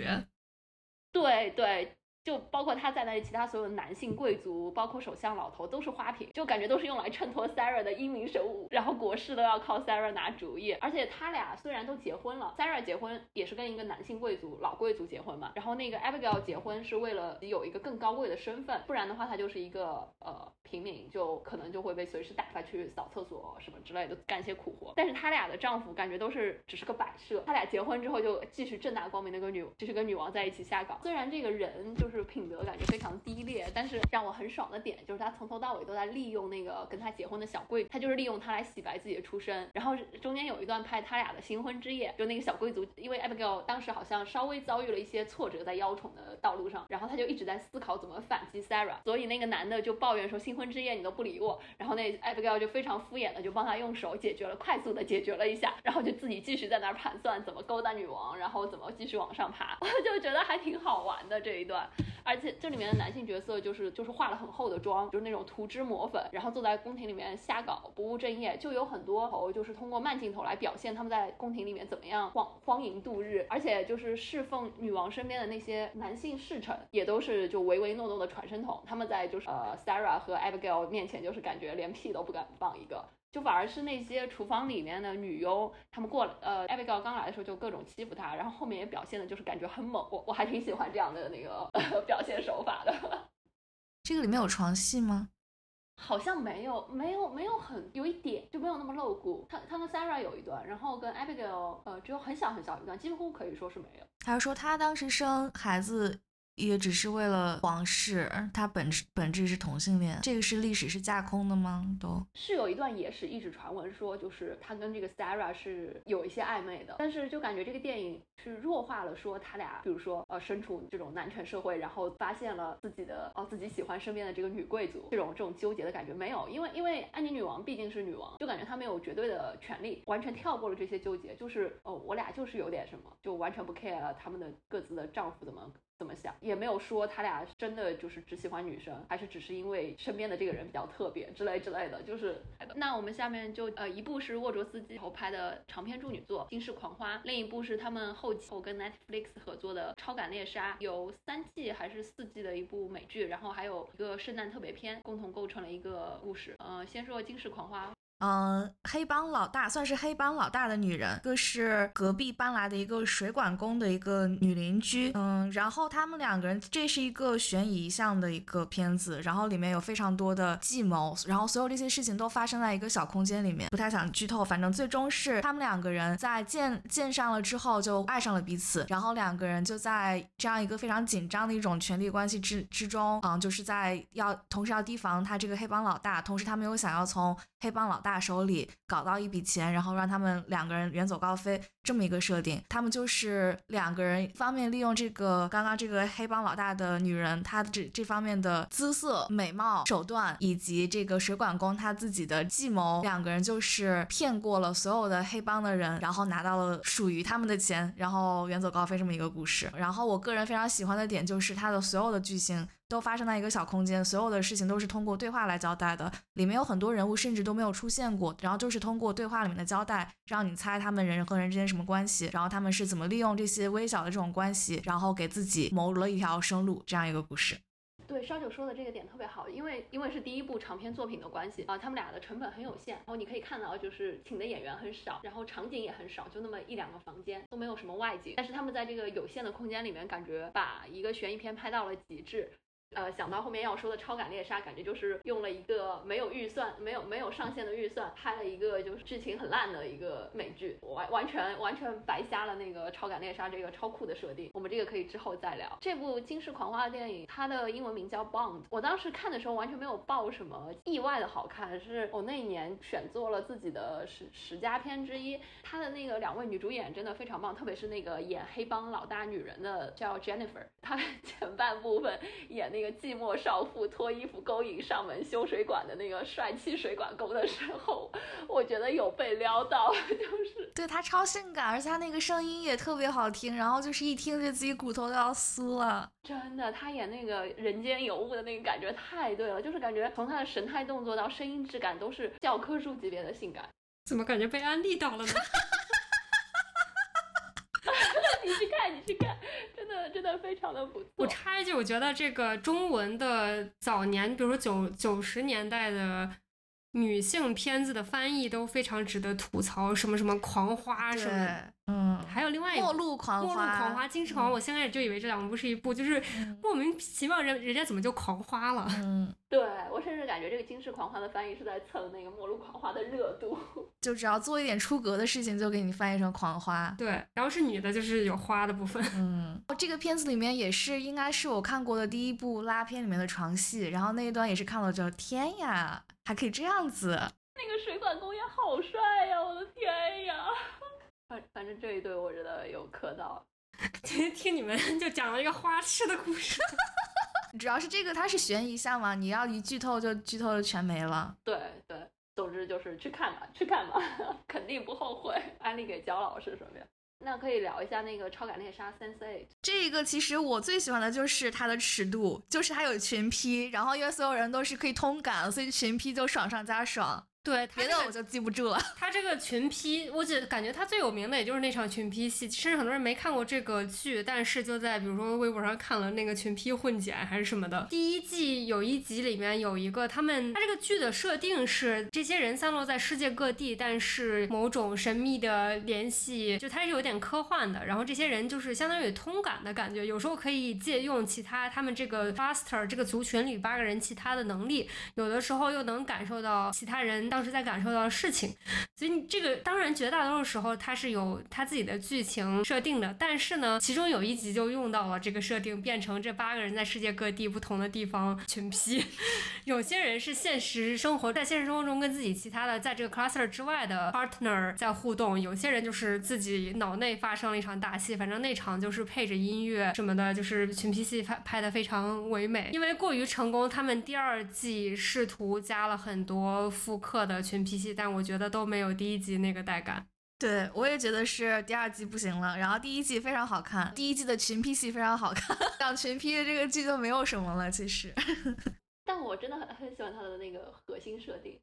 对对。就包括他在内，其他所有的男性贵族，包括首相老头都是花瓶，就感觉都是用来衬托 Sarah 的英明神武，然后国事都要靠 Sarah 拿主意。而且他俩虽然都结婚了，Sarah 结婚也是跟一个男性贵族老贵族结婚嘛，然后那个 Abigail 结婚是为了有一个更高贵的身份，不然的话他就是一个呃平民，就可能就会被随时打发去扫厕所什么之类的，干些苦活。但是他俩的丈夫感觉都是只是个摆设，他俩结婚之后就继续正大光明的跟女，继续跟女王在一起下岗。虽然这个人就是。就是品德感觉非常低劣，但是让我很爽的点就是他从头到尾都在利用那个跟他结婚的小贵，他就是利用他来洗白自己的出身。然后中间有一段拍他俩的新婚之夜，就那个小贵族，因为 Abigail 当时好像稍微遭遇了一些挫折在邀宠的道路上，然后他就一直在思考怎么反击 Sarah，所以那个男的就抱怨说新婚之夜你都不理我，然后那 Abigail 就非常敷衍的就帮他用手解决了，快速的解决了一下，然后就自己继续在那儿盘算怎么勾搭女王，然后怎么继续往上爬，*laughs* 我就觉得还挺好玩的这一段。而且这里面的男性角色就是就是化了很厚的妆，就是那种涂脂抹粉，然后坐在宫廷里面瞎搞不务正业，就有很多头就是通过慢镜头来表现他们在宫廷里面怎么样荒荒淫度日，而且就是侍奉女王身边的那些男性侍臣也都是就唯唯诺诺的传声筒，他们在就是呃 Sarah 和 Abigail 面前就是感觉连屁都不敢放一个。就反而是那些厨房里面的女佣，她们过来，呃，Abigail 刚来的时候就各种欺负她，然后后面也表现的就是感觉很猛，我我还挺喜欢这样的那个 *laughs* 表现手法的。这个里面有床戏吗？好像没有，没有，没有很有一点就没有那么露骨。他他跟 Sarah 有一段，然后跟 Abigail 呃只有很小很小一段，几乎可以说是没有。他说他当时生孩子。也只是为了皇室，他本质本质是同性恋，这个是历史是架空的吗？都是有一段野史一直传闻说，就是他跟这个 Sarah 是有一些暧昧的，但是就感觉这个电影是弱化了说他俩，比如说呃身处这种男权社会，然后发现了自己的哦自己喜欢身边的这个女贵族，这种这种纠结的感觉没有，因为因为安妮女王毕竟是女王，就感觉她没有绝对的权利，完全跳过了这些纠结，就是哦我俩就是有点什么，就完全不 care 了他们的各自的丈夫怎么。怎么想也没有说他俩真的就是只喜欢女生，还是只是因为身边的这个人比较特别之类之类的。就是那我们下面就呃一部是沃卓斯基后拍的长篇处女作《惊世狂花》，另一部是他们后期后跟 Netflix 合作的《超感猎杀》，有三季还是四季的一部美剧，然后还有一个圣诞特别篇，共同构成了一个故事。呃，先说《惊世狂花》。嗯，黑帮老大算是黑帮老大的女人，一个是隔壁搬来的一个水管工的一个女邻居。嗯，然后他们两个人，这是一个悬疑向的一个片子，然后里面有非常多的计谋，然后所有这些事情都发生在一个小空间里面，不太想剧透，反正最终是他们两个人在见见上了之后就爱上了彼此，然后两个人就在这样一个非常紧张的一种权力关系之之中，嗯，就是在要同时要提防他这个黑帮老大，同时他们又想要从黑帮老大手里搞到一笔钱，然后让他们两个人远走高飞，这么一个设定。他们就是两个人，方面利用这个刚刚这个黑帮老大的女人，她这这方面的姿色、美貌、手段，以及这个水管工他自己的计谋，两个人就是骗过了所有的黑帮的人，然后拿到了属于他们的钱，然后远走高飞这么一个故事。然后我个人非常喜欢的点就是它的所有的剧情。都发生在一个小空间，所有的事情都是通过对话来交代的。里面有很多人物甚至都没有出现过，然后就是通过对话里面的交代，让你猜他们人和人之间什么关系，然后他们是怎么利用这些微小的这种关系，然后给自己谋了一条生路，这样一个故事。对，烧酒说的这个点特别好，因为因为是第一部长篇作品的关系啊，他们俩的成本很有限，然后你可以看到就是请的演员很少，然后场景也很少，就那么一两个房间，都没有什么外景，但是他们在这个有限的空间里面，感觉把一个悬疑片拍到了极致。呃，想到后面要说的超感猎杀，感觉就是用了一个没有预算、没有没有上限的预算，拍了一个就是剧情很烂的一个美剧，完完全完全白瞎了那个超感猎杀这个超酷的设定。我们这个可以之后再聊。这部惊世狂花的电影，它的英文名叫 Bond。我当时看的时候完全没有抱什么意外的好看，是我那一年选做了自己的十十佳片之一。它的那个两位女主演真的非常棒，特别是那个演黑帮老大女人的叫 Jennifer，她前半部分演那。寂寞少妇脱衣服勾引上门修水管的那个帅气水管工的时候，我觉得有被撩到，*laughs* 就是对他超性感，而且他那个声音也特别好听，然后就是一听就自己骨头都要酥了。真的，他演那个人间尤物的那个感觉太对了，就是感觉从他的神态动作到声音质感都是教科书级别的性感。怎么感觉被安利到了呢？*laughs* 你去看，你看，真的。真的非常的不错。我插一句，我觉得这个中文的早年，比如说九九十年代的。女性片子的翻译都非常值得吐槽，什么什么狂花什么，嗯，还有另外一末路狂花，末路狂花，金翅狂，我先开始就以为这两部是一部，就是莫名其妙人人家怎么就狂花了？*laughs* 嗯，对我甚至感觉这个金翅狂花的翻译是在蹭那个末路狂花的热度，*laughs* 就只要做一点出格的事情，就给你翻译成狂花。对，然后是女的，就是有花的部分。*laughs* 嗯，这个片子里面也是应该是我看过的第一部拉片里面的床戏，然后那一段也是看了之后，天呀！还可以这样子，那个水管工也好帅呀！我的天呀，反反正这一对我觉得有磕到。*laughs* 今天听你们就讲了一个花痴的故事，*laughs* 主要是这个它是悬疑向嘛，你要一剧透就剧透就全没了。对对，总之就是去看吧，去看吧，*laughs* 肯定不后悔。安利给焦老师什么呀。那可以聊一下那个超感猎杀 Sense8。这个其实我最喜欢的就是它的尺度，就是它有群批然后因为所有人都是可以通感，所以群批就爽上加爽。对，别的我就记不住了。他这个群批，我觉感觉他最有名的也就是那场群批戏，甚至很多人没看过这个剧，但是就在比如说微博上看了那个群批混剪还是什么的。第一季有一集里面有一个他们，他这个剧的设定是这些人散落在世界各地，但是某种神秘的联系，就它是有点科幻的。然后这些人就是相当于通感的感觉，有时候可以借用其他他们这个 faster 这个族群里八个人其他的能力，有的时候又能感受到其他人。当时在感受到的事情，所以你这个当然绝大多数时候它是有它自己的剧情设定的，但是呢，其中有一集就用到了这个设定，变成这八个人在世界各地不同的地方群批，*laughs* 有些人是现实生活在现实生活中跟自己其他的在这个 cluster 之外的 partner 在互动，有些人就是自己脑内发生了一场大戏，反正那场就是配着音乐什么的，就是群批戏拍拍的非常唯美，因为过于成功，他们第二季试图加了很多复刻的群。P 戏，但我觉得都没有第一集那个带感。对我也觉得是第二季不行了，然后第一季非常好看，第一季的群 P 戏非常好看，*laughs* 讲群 P 的这个剧就没有什么了，其实。*laughs* 但我真的很很喜欢它的那个核心设定。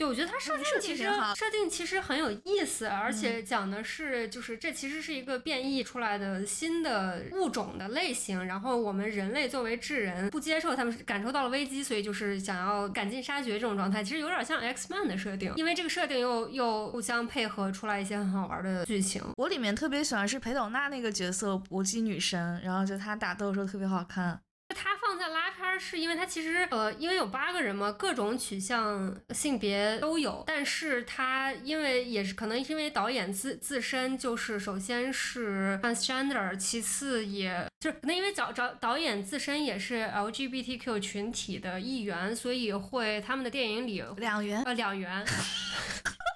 对，我觉得它设定其实设定其实很有意思，而且讲的是就是这其实是一个变异出来的新的物种的类型，然后我们人类作为智人不接受他们感受到了危机，所以就是想要赶尽杀绝这种状态，其实有点像 X Man 的设定，因为这个设定又又互相配合出来一些很好玩的剧情。我里面特别喜欢是裴斗娜那个角色搏击女神，然后就她打斗的时候特别好看。他放在拉片儿，是因为他其实呃，因为有八个人嘛，各种取向、性别都有。但是他因为也是可能因为导演自自身就是首先是 transgender，其次也就是可能因为找找导演自身也是 LGBTQ 群体的一员，所以会他们的电影里两元呃两元。*laughs*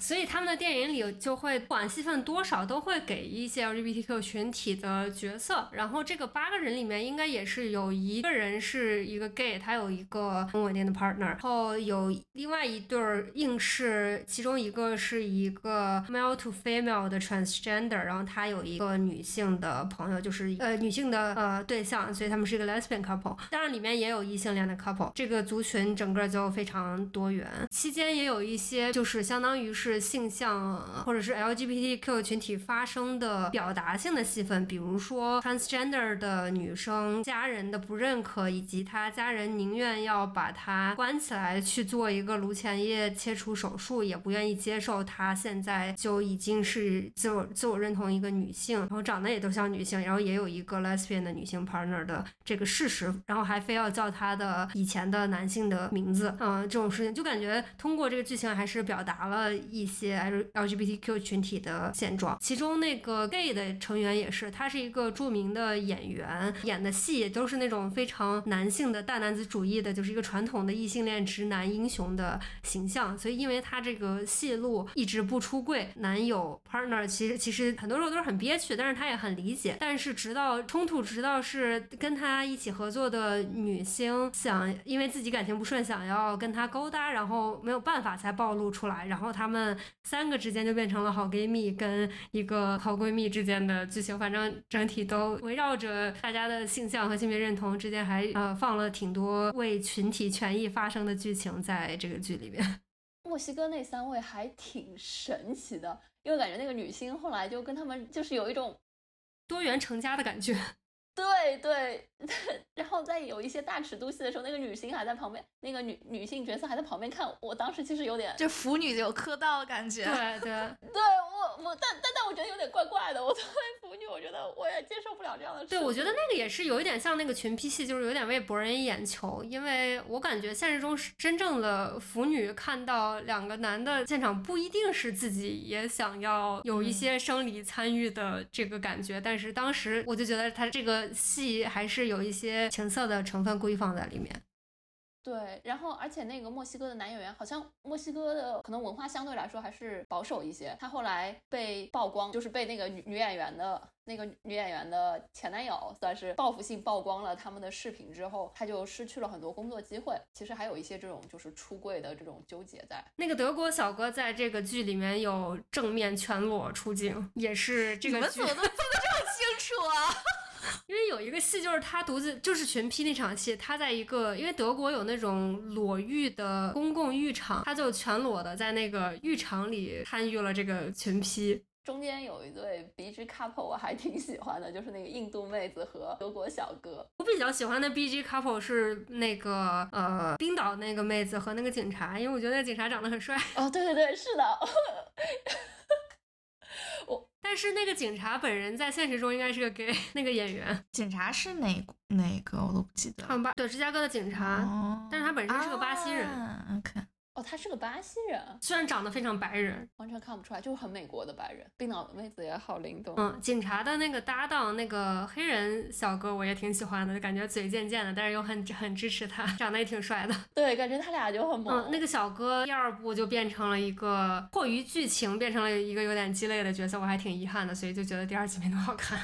所以他们的电影里就会不管戏份多少，都会给一些 LGBTQ 群体的角色。然后这个八个人里面，应该也是有一个人是一个 gay，他有一个很稳定的 partner。然后有另外一对儿硬是，其中一个是一个 male to female 的 transgender，然后他有一个女性的朋友，就是呃女性的呃对象，所以他们是一个 lesbian couple。当然里面也有异性恋的 couple。这个族群整个就非常多元，期间也有一些就是相当于是。是性向或者是 LGBTQ 群体发生的表达性的戏份，比如说 transgender 的女生家人的不认可，以及她家人宁愿要把她关起来去做一个颅前叶切除手术，也不愿意接受她现在就已经是自我自我认同一个女性，然后长得也都像女性，然后也有一个 lesbian 的女性 partner 的这个事实，然后还非要叫她的以前的男性的名字，嗯，这种事情就感觉通过这个剧情还是表达了。一些 LGBTQ 群体的现状，其中那个 gay 的成员也是，他是一个著名的演员，演的戏都是那种非常男性的大男子主义的，就是一个传统的异性恋直男英雄的形象。所以，因为他这个戏路一直不出柜，男友 partner 其实其实很多时候都是很憋屈，但是他也很理解。但是直到冲突，直到是跟他一起合作的女星想因为自己感情不顺，想要跟他勾搭，然后没有办法才暴露出来，然后他们。三个之间就变成了好闺蜜跟一个好闺蜜之间的剧情，反正整体都围绕着大家的性向和性别认同之间，还呃放了挺多为群体权益发声的剧情在这个剧里面。*laughs* 墨西哥那三位还挺神奇的，因为感觉那个女星后来就跟他们就是有一种多元成家的感觉。对 *laughs* 对，*laughs* 然后在有一些大尺度戏的时候，那个女星还在旁边，那个女女性角色还在旁边看。我当时其实有点，就腐女有磕到的感觉。对对 *laughs* 对，我我但但但我觉得有点怪怪的。我作为腐女，我觉得我也接受不了这样的。对，我觉得那个也是有一点像那个群批戏，就是有点为博人眼球。因为我感觉现实中是真正的腐女看到两个男的现场，不一定是自己也想要有一些生理参与的这个感觉。但是当时我就觉得他这个。戏还是有一些情色的成分故意放在里面。对，然后而且那个墨西哥的男演员，好像墨西哥的可能文化相对来说还是保守一些。他后来被曝光，就是被那个女女演员的那个女演员的前男友算是报复性曝光了他们的视频之后，他就失去了很多工作机会。其实还有一些这种就是出柜的这种纠结在。那个德国小哥在这个剧里面有正面全裸出镜，也是这个剧。你们怎么都记得这么清楚啊？*laughs* 因为有一个戏，就是他独自就是群批那场戏，他在一个因为德国有那种裸浴的公共浴场，他就全裸的在那个浴场里参与了这个群批。中间有一对 B G couple，我还挺喜欢的，就是那个印度妹子和德国小哥。我比较喜欢的 B G couple 是那个呃冰岛那个妹子和那个警察，因为我觉得那警察长得很帅。哦，对对对，是的。但是那个警察本人在现实中应该是个 gay，*laughs* 那个演员。警察是哪哪个我都不记得。巴对芝加哥的警察，但是他本身是个巴西人。OK。哦，他是个巴西人，虽然长得非常白人，完全看不出来，就是很美国的白人。冰岛的妹子也好灵动。嗯，警察的那个搭档，那个黑人小哥，我也挺喜欢的，就感觉嘴贱贱的，但是又很很支持他，*laughs* 长得也挺帅的。对，感觉他俩就很萌。嗯，那个小哥第二部就变成了一个迫于剧情变成了一个有点鸡肋的角色，我还挺遗憾的，所以就觉得第二集没那么好看。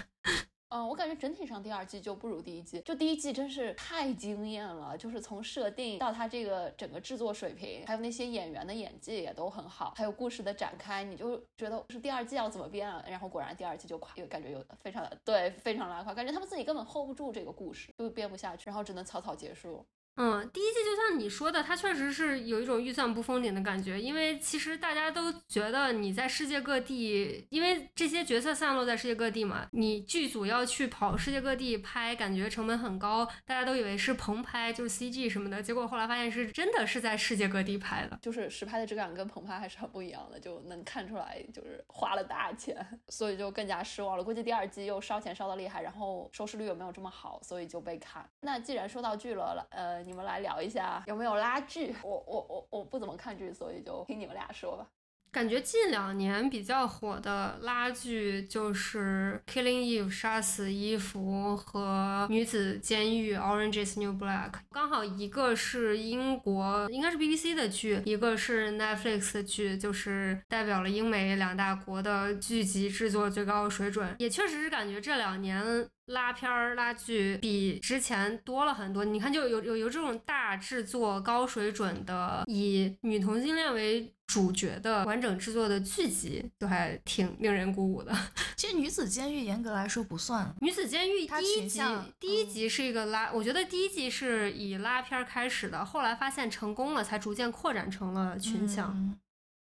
嗯，我感觉整体上第二季就不如第一季，就第一季真是太惊艳了，就是从设定到它这个整个制作水平，还有那些演员的演技也都很好，还有故事的展开，你就觉得是第二季要怎么编啊？然后果然第二季就垮，又感觉有非常的对，非常拉垮，感觉他们自己根本 hold 不住这个故事，就编不下去，然后只能草草结束。嗯，第一季就像你说的，它确实是有一种预算不封顶的感觉，因为其实大家都觉得你在世界各地，因为这些角色散落在世界各地嘛，你剧组要去跑世界各地拍，感觉成本很高，大家都以为是棚拍，就是 CG 什么的，结果后来发现是真的是在世界各地拍的，就是实拍的质感跟棚拍还是很不一样的，就能看出来就是花了大钱，*laughs* 所以就更加失望了。估计第二季又烧钱烧的厉害，然后收视率又没有这么好，所以就被砍。那既然说到剧了，呃。你们来聊一下有没有拉剧？我我我我不怎么看剧，所以就听你们俩说吧。感觉近两年比较火的拉剧就是《Killing Eve》杀死伊芙和《女子监狱》Orange is New Black。刚好一个是英国，应该是 BBC 的剧，一个是 Netflix 的剧，就是代表了英美两大国的剧集制作最高水准。也确实是感觉这两年。拉片儿、拉剧比之前多了很多。你看，就有有有这种大制作、高水准的，以女同性恋为主角的完整制作的剧集，都还挺令人鼓舞的。*laughs* 其实《女子监狱》严格来说不算，《女子监狱》第一集第一集是一个拉，我觉得第一集是以拉片开始的，后来发现成功了，才逐渐扩展成了群像。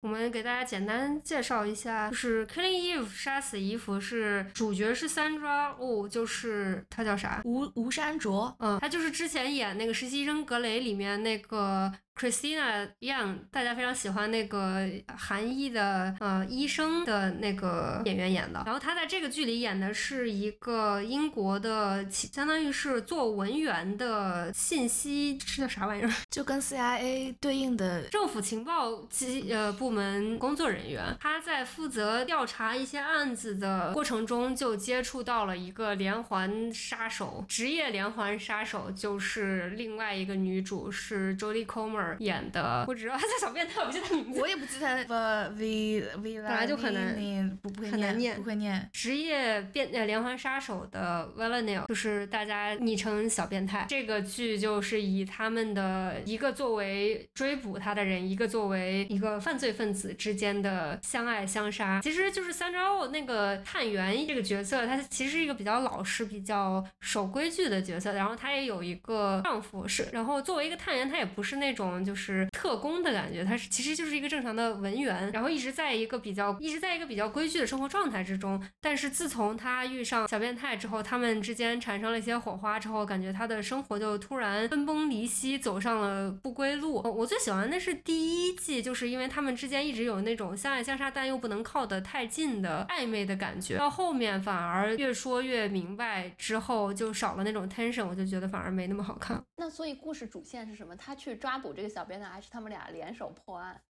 我们给大家简单介绍一下，就是《Killing Eve》杀死伊芙是主角是三抓哦，就是他叫啥？吴吴山卓，嗯，他就是之前演那个实习生格雷里面那个。Christina Young，大家非常喜欢那个韩裔的呃医生的那个演员演的，然后他在这个剧里演的是一个英国的，相当于是做文员的信息是叫啥玩意儿？*laughs* 就跟 CIA 对应的 *laughs* 政府情报机呃部门工作人员。他在负责调查一些案子的过程中，就接触到了一个连环杀手，职业连环杀手就是另外一个女主是 Jodie Comer。演的，我只知道 *laughs* 他叫小变态，我不记得名字。我也不记得。*laughs* V V 本来就很难，不会念，不会念。职业变呃连环杀手的 v a l e n i l 就是大家昵称小变态。这个剧就是以他们的一个作为追捕他的人，一个作为一个犯罪分子之间的相爱相杀。其实就是三招哦，那个探员这个角色，他其实是一个比较老实、比较守规矩的角色。然后他也有一个丈夫是，然后作为一个探员，他也不是那种。就是特工的感觉，他是其实就是一个正常的文员，然后一直在一个比较一直在一个比较规矩的生活状态之中。但是自从他遇上小变态之后，他们之间产生了一些火花之后，感觉他的生活就突然分崩离析，走上了不归路。我最喜欢的是第一季，就是因为他们之间一直有那种相爱相杀，但又不能靠得太近的暧昧的感觉。到后面反而越说越明白，之后就少了那种 tension，我就觉得反而没那么好看。那所以故事主线是什么？他去抓捕这个小编呢，还是他们俩联手破案？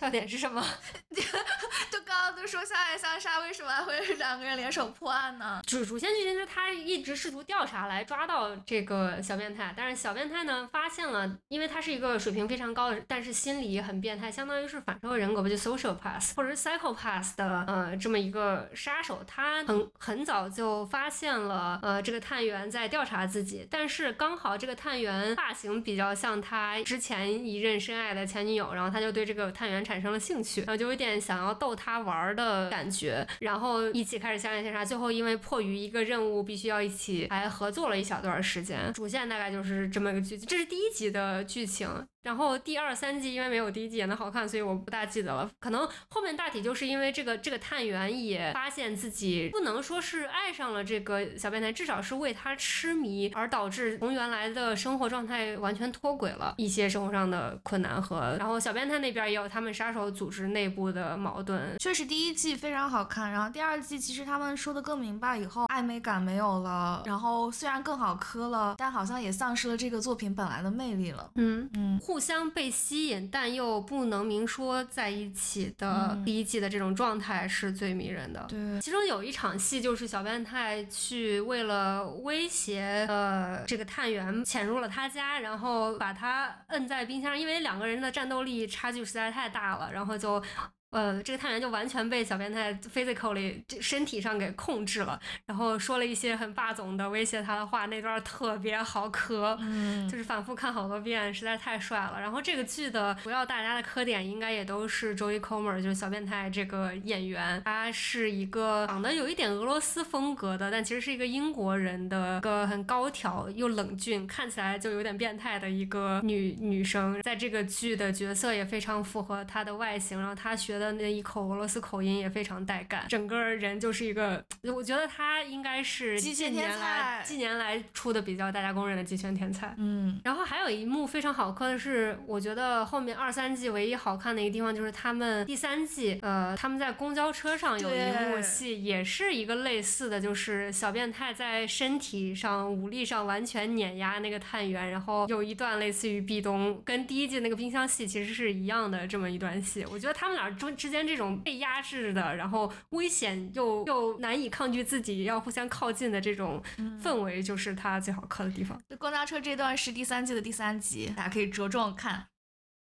笑点是什么？*laughs* 就刚刚都说相爱相杀，为什么还会两个人联手破案呢？主主线剧情是他一直试图调查来抓到这个小变态，但是小变态呢发现了，因为他是一个水平非常高的，但是心理也很变态，相当于是反社会人格吧，就 social path 或者是 psychopath 的呃这么一个杀手，他很很早就发现了呃这个探员在调查自己，但是刚好这个探员发型比较像他之前一任深爱的前女友，然后他就对这个探员产生了兴趣，然后就有点想要逗他玩的感觉，然后一起开始相爱相杀，最后因为迫于一个任务，必须要一起还合作了一小段时间。主线大概就是这么个剧情，这是第一集的剧情。然后第二三季因为没有第一季演的好看，所以我不大记得了。可能后面大体就是因为这个这个探员也发现自己不能说是爱上了这个小变态，至少是为他痴迷，而导致从原来的生活状态完全脱轨了一些生活上的困难和。然后小变态那边也有他们杀手组织内部的矛盾。确实第一季非常好看，然后第二季其实他们说的更明白以后，暧昧感没有了，然后虽然更好磕了，但好像也丧失了这个作品本来的魅力了。嗯嗯。互相被吸引，但又不能明说在一起的第一季的这种状态是最迷人的。对，其中有一场戏就是小变态去为了威胁呃这个探员潜入了他家，然后把他摁在冰箱上，因为两个人的战斗力差距实在太大了，然后就。呃，这个探员就完全被小变态 physically 身体上给控制了，然后说了一些很霸总的威胁他的话，那段特别好磕，嗯，就是反复看好多遍，实在太帅了。然后这个剧的主要大家的磕点应该也都是 Joey Comer，就是小变态这个演员，他是一个长得有一点俄罗斯风格的，但其实是一个英国人的一个很高挑又冷峻，看起来就有点变态的一个女女生，在这个剧的角色也非常符合她的外形，然后她学。的那一口俄罗斯口音也非常带感，整个人就是一个，*tsk* 我觉得他应该是近年来近年来出的比较大家公认的极拳天才。嗯，然后还有一幕非常好磕的是，我觉得后面二三季唯一好看的一个地方就是他们第三季，呃，他们在公交车上有一幕戏，也是一个类似的，就是小变态在身体上、武力上完全碾压那个探员，然后有一段类似于壁咚，跟第一季那个冰箱戏其实是一样的这么一段戏，我觉得他们俩中。之间这种被压制的，然后危险又又难以抗拒自己要互相靠近的这种氛围，就是他最好磕的地方。公交车这段是第三季的第三集，大家可以着重看。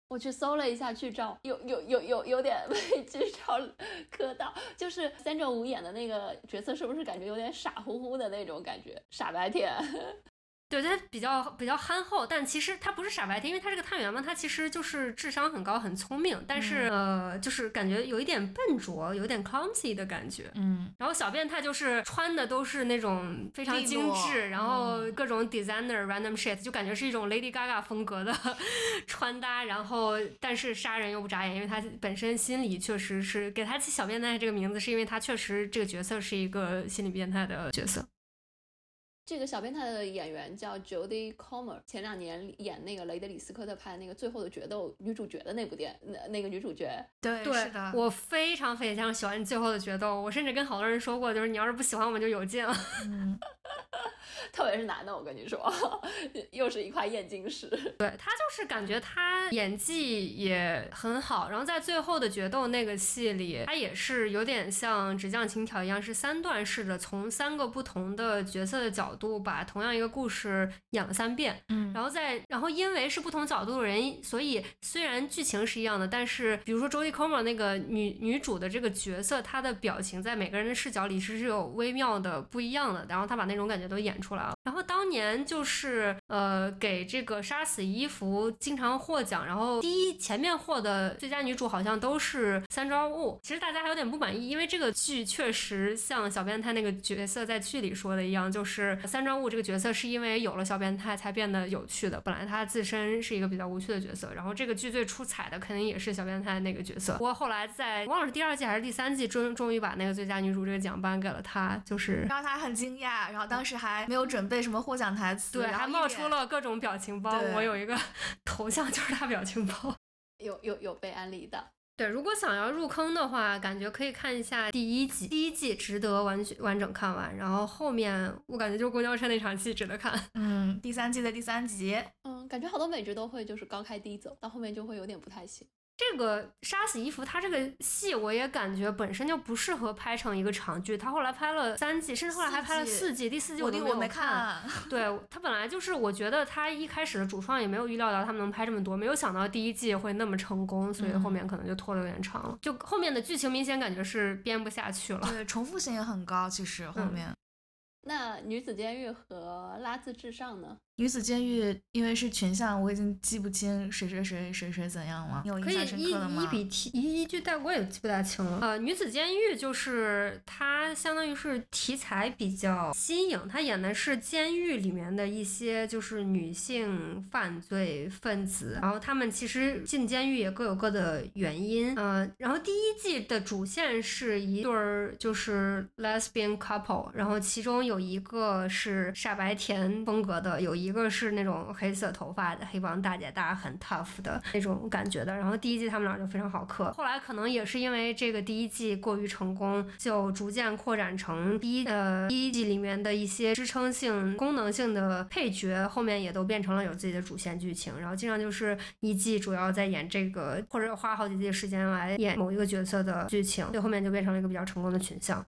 我去搜了一下剧照，有有有有有点被剧照磕到，就是三正五演的那个角色，是不是感觉有点傻乎乎的那种感觉？傻白甜。对他比较比较憨厚，但其实他不是傻白甜，因为他是个探员嘛，他其实就是智商很高、很聪明，但是呃，就是感觉有一点笨拙，有点 clumsy 的感觉。嗯，然后小变态就是穿的都是那种非常精致，然后各种 designer random shit，就感觉是一种 Lady Gaga 风格的 *laughs* 穿搭，然后但是杀人又不眨眼，因为他本身心理确实是给他起小变态这个名字，是因为他确实这个角色是一个心理变态的角色。这个小变态的演员叫 Jodie Comer，前两年演那个雷德里·斯科特拍那个《最后的决斗》女主角的那部电，那那个女主角，对，是的，我非常非常喜欢《最后的决斗》，我甚至跟好多人说过，就是你要是不喜欢，我们就有劲了。*laughs* 嗯，特别是男的，我跟你说，又是一块验金石。对他就是感觉他演技也很好，然后在最后的决斗那个戏里，他也是有点像《纸匠情条》一样，是三段式的，从三个不同的角色的角度把同样一个故事演了三遍。嗯，然后再然后因为是不同角度的人，所以虽然剧情是一样的，但是比如说 Jodie Comer 那个女女主的这个角色，她的表情在每个人的视角里是是有微妙的不一样的，然后她把那种感觉都演出。来了。然后当年就是呃给这个杀死伊芙经常获奖，然后第一前面获的最佳女主好像都是三庄雾。其实大家还有点不满意，因为这个剧确实像小变态那个角色在剧里说的一样，就是三庄雾这个角色是因为有了小变态才变得有趣的，本来他自身是一个比较无趣的角色。然后这个剧最出彩的肯定也是小变态那个角色。不过后来在忘了是第二季还是第三季，终终于把那个最佳女主这个奖颁给了她，就是让他很惊讶，然后当时还没有准备什么获奖台词，对，还冒出了各种表情包。我有一个 *laughs* 头像就是他表情包。有有有被安利的。对，如果想要入坑的话，感觉可以看一下第一季，第一季值得完全完整看完。然后后面我感觉就公交车那场戏值得看。*laughs* 嗯，第三季的第三集，嗯，感觉好多美剧都会就是高开低走，到后面就会有点不太行。这个杀死伊芙，它这个戏我也感觉本身就不适合拍成一个长剧。他后来拍了三季，甚至后来还拍了四季四季，第四季我都没有看。看，*laughs* 对他本来就是，我觉得他一开始的主创也没有预料到他们能拍这么多，没有想到第一季会那么成功，所以后面可能就拖得有点长了。就后面的剧情明显感觉是编不下去了。对，重复性也很高，其实后嗯面。那女子监狱和拉字至上呢？女子监狱因为是群像，我已经记不清谁谁谁谁谁怎样了。你有印可以象深一刻的吗？一比题一一句带过，也记不大清了。呃，女子监狱就是它相当于是题材比较新颖，它演的是监狱里面的一些就是女性犯罪分子，然后他们其实进监狱也各有各的原因。呃，然后第一季的主线是一对儿就是 lesbian couple，然后其中有一个是傻白甜风格的，有一一个是那种黑色头发的黑帮大姐大，很 tough 的那种感觉的。然后第一季他们俩就非常好磕，后来可能也是因为这个第一季过于成功，就逐渐扩展成第一呃第一季里面的一些支撑性、功能性的配角，后面也都变成了有自己的主线剧情。然后经常就是一季主要在演这个，或者花好几季时间来演某一个角色的剧情，最后面就变成了一个比较成功的群像。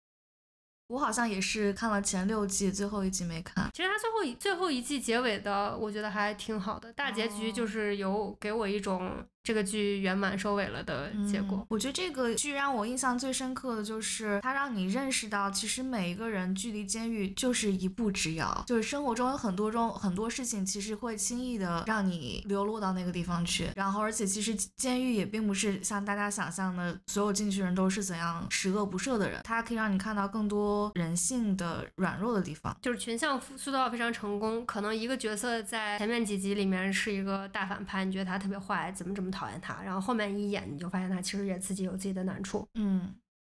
我好像也是看了前六季，最后一季没看。其实它最后一最后一季结尾的，我觉得还挺好的。大结局就是有给我一种这个剧圆满收尾了的结果。嗯我觉得这个剧让我印象最深刻的就是它让你认识到，其实每一个人距离监狱就是一步之遥，就是生活中有很多种很多事情，其实会轻易的让你流落到那个地方去。然后，而且其实监狱也并不是像大家想象的，所有进去人都是怎样十恶不赦的人，它可以让你看到更多人性的软弱的地方。就是群像塑造非常成功，可能一个角色在前面几集里面是一个大反派，你觉得他特别坏，怎么怎么讨厌他，然后后面一演你就发现他其实也自己有自己的难处。嗯，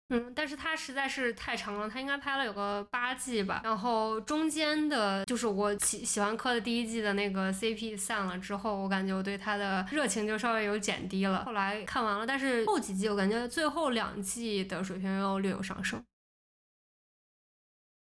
嗯，但是他实在是太长了，他应该拍了有个八季吧。然后中间的，就是我喜喜欢磕的第一季的那个 CP 散了之后，我感觉我对他的热情就稍微有减低了。后来看完了，但是后几季我感觉最后两季的水平又略有上升。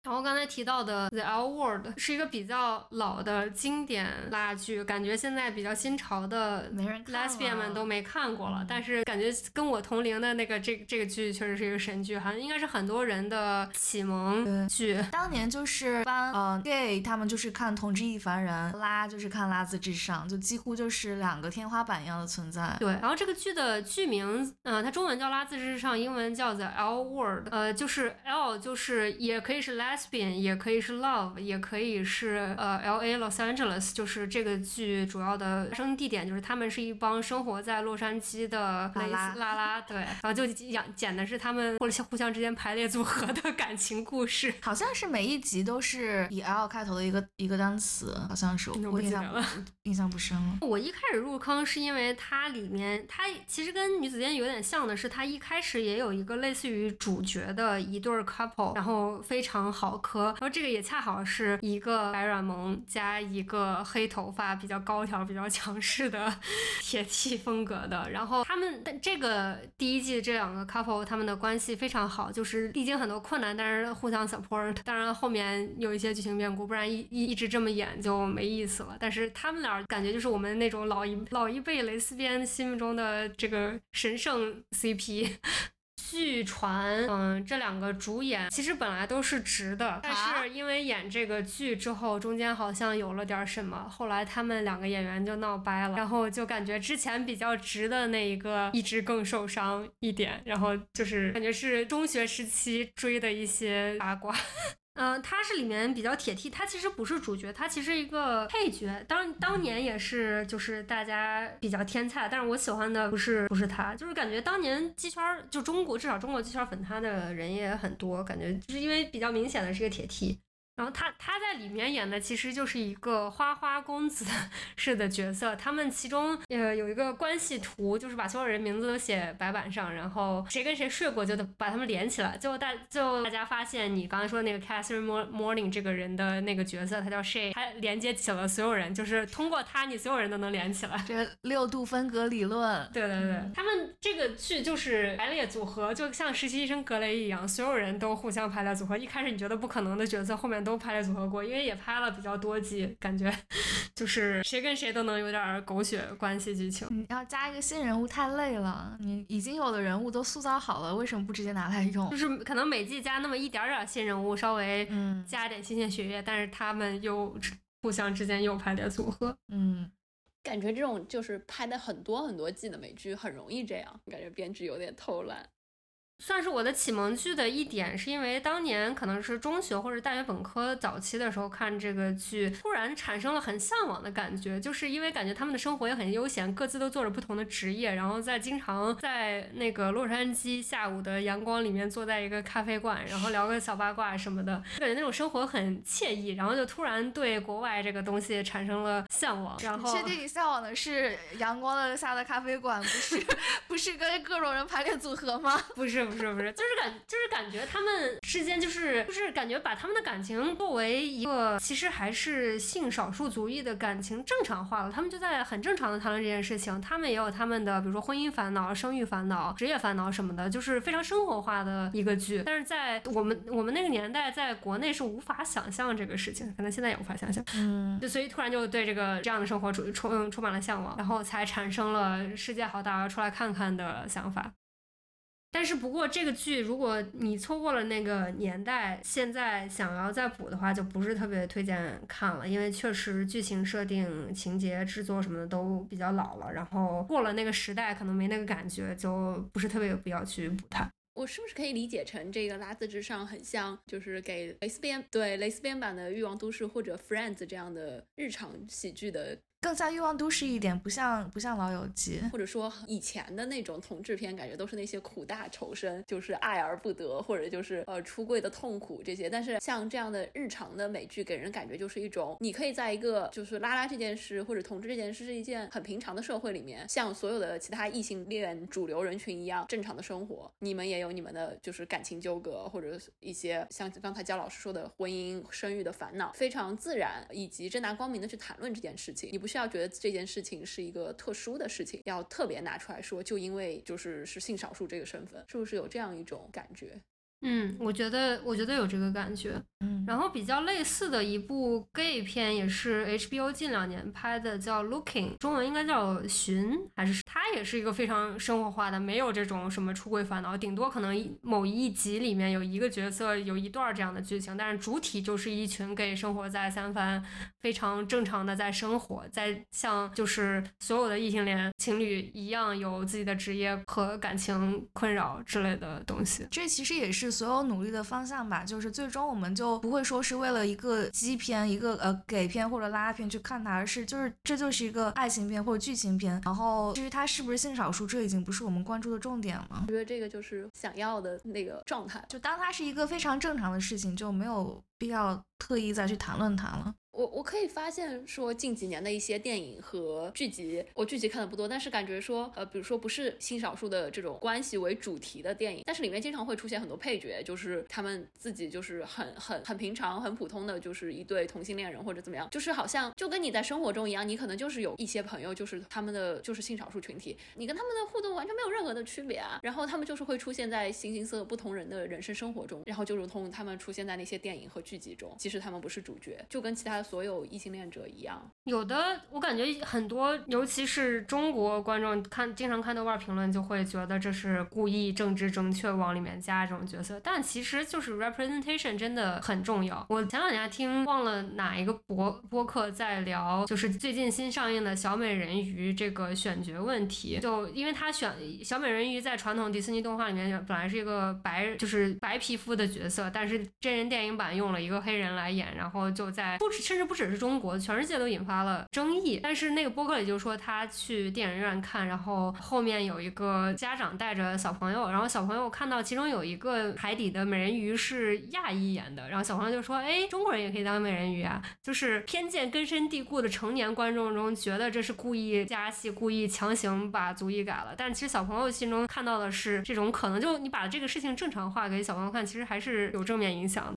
然后刚才提到的《The L Word》是一个比较老的经典拉剧，感觉现在比较新潮的没人看 lesbian 们都没看过了嗯，但是感觉跟我同龄的那个这这个剧确实是一个神剧，好像应该是很多人的启蒙对剧。当年就是班呃 gay 他们就是看同志亦凡人，拉就是看拉字至上，就几乎就是两个天花板一样的存在。对，然后这个剧的剧名，嗯、它中文叫《拉字至上》，英文叫 The L Word，呃，就是 L 就是也可以是也可以是 love，也可以是呃 L A Los Angeles，就是这个剧主要的发生地点就是他们是一帮生活在洛杉矶的拉拉拉拉，对，然后就讲讲的是他们或者相互相之间排列组合的感情故事。好像是每一集都是以 L 开头的一个一个单词，好像是我我印象印象不深了。我一开始入坑是因为它里面，它其实跟女子间有点像的是，它一开始也有一个类似于主角的一对儿 couple，然后非常好磕，然后这个也恰好是一个白软萌加一个黑头发比较高挑、比较强势的 *laughs* 铁 T 风格的，然后他们的这个第一季这两个 couple 他们的关系非常好，就是历经很多困难，但是互相 support。当然后面有一些剧情变故，不然一一一直这么演就没意思了。但是他们俩感觉就是我们那种老一老一辈蕾丝边心目中的这个神圣 CP。*laughs* 据传，嗯，这两个主演其实本来都是直的，但是因为演这个剧之后，中间好像有了点什么，后来他们两个演员就闹掰了，然后就感觉之前比较直的那一个一直更受伤一点，然后就是感觉是中学时期追的一些八卦。嗯，他是里面比较铁 T，他其实不是主角，他其实一个配角。当当年也是，就是大家比较天菜，但是我喜欢的不是不是他，就是感觉当年鸡圈就中国至少中国鸡圈粉他的人也很多，感觉就是因为比较明显的是个铁 T。然后他他在里面演的其实就是一个花花公子 *laughs* 式的角色，他们其中呃有一个关系图，就是把所有人名字都写白板上，然后谁跟谁睡过就得把他们连起来。最后大最后大家发现你刚才说那个 Catherine Morning 这个人的那个角色，他叫 Shay，他连接起了所有人，就是通过他你所有人都能连起来。*laughs* 这六度分隔理论，对对对，他们这个剧就是排列组合，就像实习医生格雷一样，所有人都互相排列组合。一开始你觉得不可能的角色，后面。都拍了组合过，因为也拍了比较多季，感觉 *laughs* 就是谁跟谁都能有点狗血关系剧情。你要加一个新人物太累了，你已经有的人物都塑造好了，为什么不直接拿来用？就是可能每季加那么一点点新人物，稍微加点新鲜血液，但是他们又互相之间又排列组合。嗯，感觉这种就是拍的很多很多季的美剧很容易这样，感觉编剧有点偷懒。算是我的启蒙剧的一点，是因为当年可能是中学或者大学本科早期的时候看这个剧，突然产生了很向往的感觉，就是因为感觉他们的生活也很悠闲，各自都做着不同的职业，然后在经常在那个洛杉矶下午的阳光里面坐在一个咖啡馆，然后聊个小八卦什么的，感觉那种生活很惬意，然后就突然对国外这个东西产生了向往。然后确定你向往的是阳光的下的咖啡馆，不是 *laughs* 不是跟各种人排列组合吗？不是。不是不是，就是感就是感觉他们之间就是就是感觉把他们的感情作为一个其实还是性少数族裔的感情正常化了，他们就在很正常的谈论这件事情，他们也有他们的比如说婚姻烦恼、生育烦恼、职业烦恼什么的，就是非常生活化的一个剧。但是在我们我们那个年代，在国内是无法想象这个事情，可能现在也无法想象。嗯，就所以突然就对这个这样的生活充充充满了向往，然后才产生了世界好大，要出来看看的想法。但是不过这个剧，如果你错过了那个年代，现在想要再补的话，就不是特别推荐看了，因为确实剧情设定、情节、制作什么的都比较老了，然后过了那个时代，可能没那个感觉，就不是特别有必要去补它。我是不是可以理解成这个《拉字之上》很像，就是给蕾丝边对蕾丝边版的《欲望都市》或者《Friends》这样的日常喜剧的？更像欲望都市一点，不像不像老友记，或者说以前的那种同志片，感觉都是那些苦大仇深，就是爱而不得，或者就是呃出柜的痛苦这些。但是像这样的日常的美剧，给人感觉就是一种，你可以在一个就是拉拉这件事或者同志这件事是一件很平常的社会里面，像所有的其他异性恋主流人群一样正常的生活。你们也有你们的就是感情纠葛，或者一些像刚才焦老师说的婚姻生育的烦恼，非常自然以及正大光明的去谈论这件事情。你不。需要要觉得这件事情是一个特殊的事情，要特别拿出来说，就因为就是是性少数这个身份，是不是有这样一种感觉？嗯，我觉得我觉得有这个感觉，嗯，然后比较类似的一部 gay 片也是 HBO 近两年拍的，叫 Looking，中文应该叫寻，还是它也是一个非常生活化的，没有这种什么出轨烦恼，顶多可能某一集里面有一个角色有一段这样的剧情，但是主体就是一群 gay 生活在三藩，非常正常的在生活，在像就是所有的异性恋情侣一样有自己的职业和感情困扰之类的东西，这其实也是。所有努力的方向吧，就是最终我们就不会说是为了一个基片、一个呃给片或者拉片去看它，而是就是这就是一个爱情片或者剧情片。然后至于它是不是性少数，这已经不是我们关注的重点了。我觉得这个就是想要的那个状态，就当它是一个非常正常的事情，就没有必要特意再去谈论它了。我我可以发现说近几年的一些电影和剧集，我剧集看的不多，但是感觉说，呃，比如说不是性少数的这种关系为主题的电影，但是里面经常会出现很多配角，就是他们自己就是很很很平常、很普通的，就是一对同性恋人或者怎么样，就是好像就跟你在生活中一样，你可能就是有一些朋友，就是他们的就是性少数群体，你跟他们的互动完全没有任何的区别啊，然后他们就是会出现在形形色色不同人的人生生活中，然后就如同他们出现在那些电影和剧集中，即使他们不是主角，就跟其他所有异性恋者一样。有的我感觉很多，尤其是中国观众看经常看豆瓣评论，就会觉得这是故意政治正确往里面加这种角色，但其实就是 representation 真的很重要。我前两天听忘了哪一个博播客在聊，就是最近新上映的小美人鱼这个选角问题，就因为他选小美人鱼在传统迪士尼动画里面本来是一个白就是白皮肤的角色，但是真人电影版用了一个黑人来演，然后就在不止甚至不只是中国，全世界都引发了争议。但是那个播客里就说他去电影院看，然后后面有一个家长带着小朋友，然后小朋友看到其中有一个海底的美人鱼是亚裔演的，然后小朋友就说：“哎，中国人也可以当美人鱼啊！”就是偏见根深蒂固的成年观众中觉得这是故意加戏、故意强行把族裔改了，但其实小朋友心中看到的是这种可能，就你把这个事情正常化给小朋友看，其实还是有正面影响。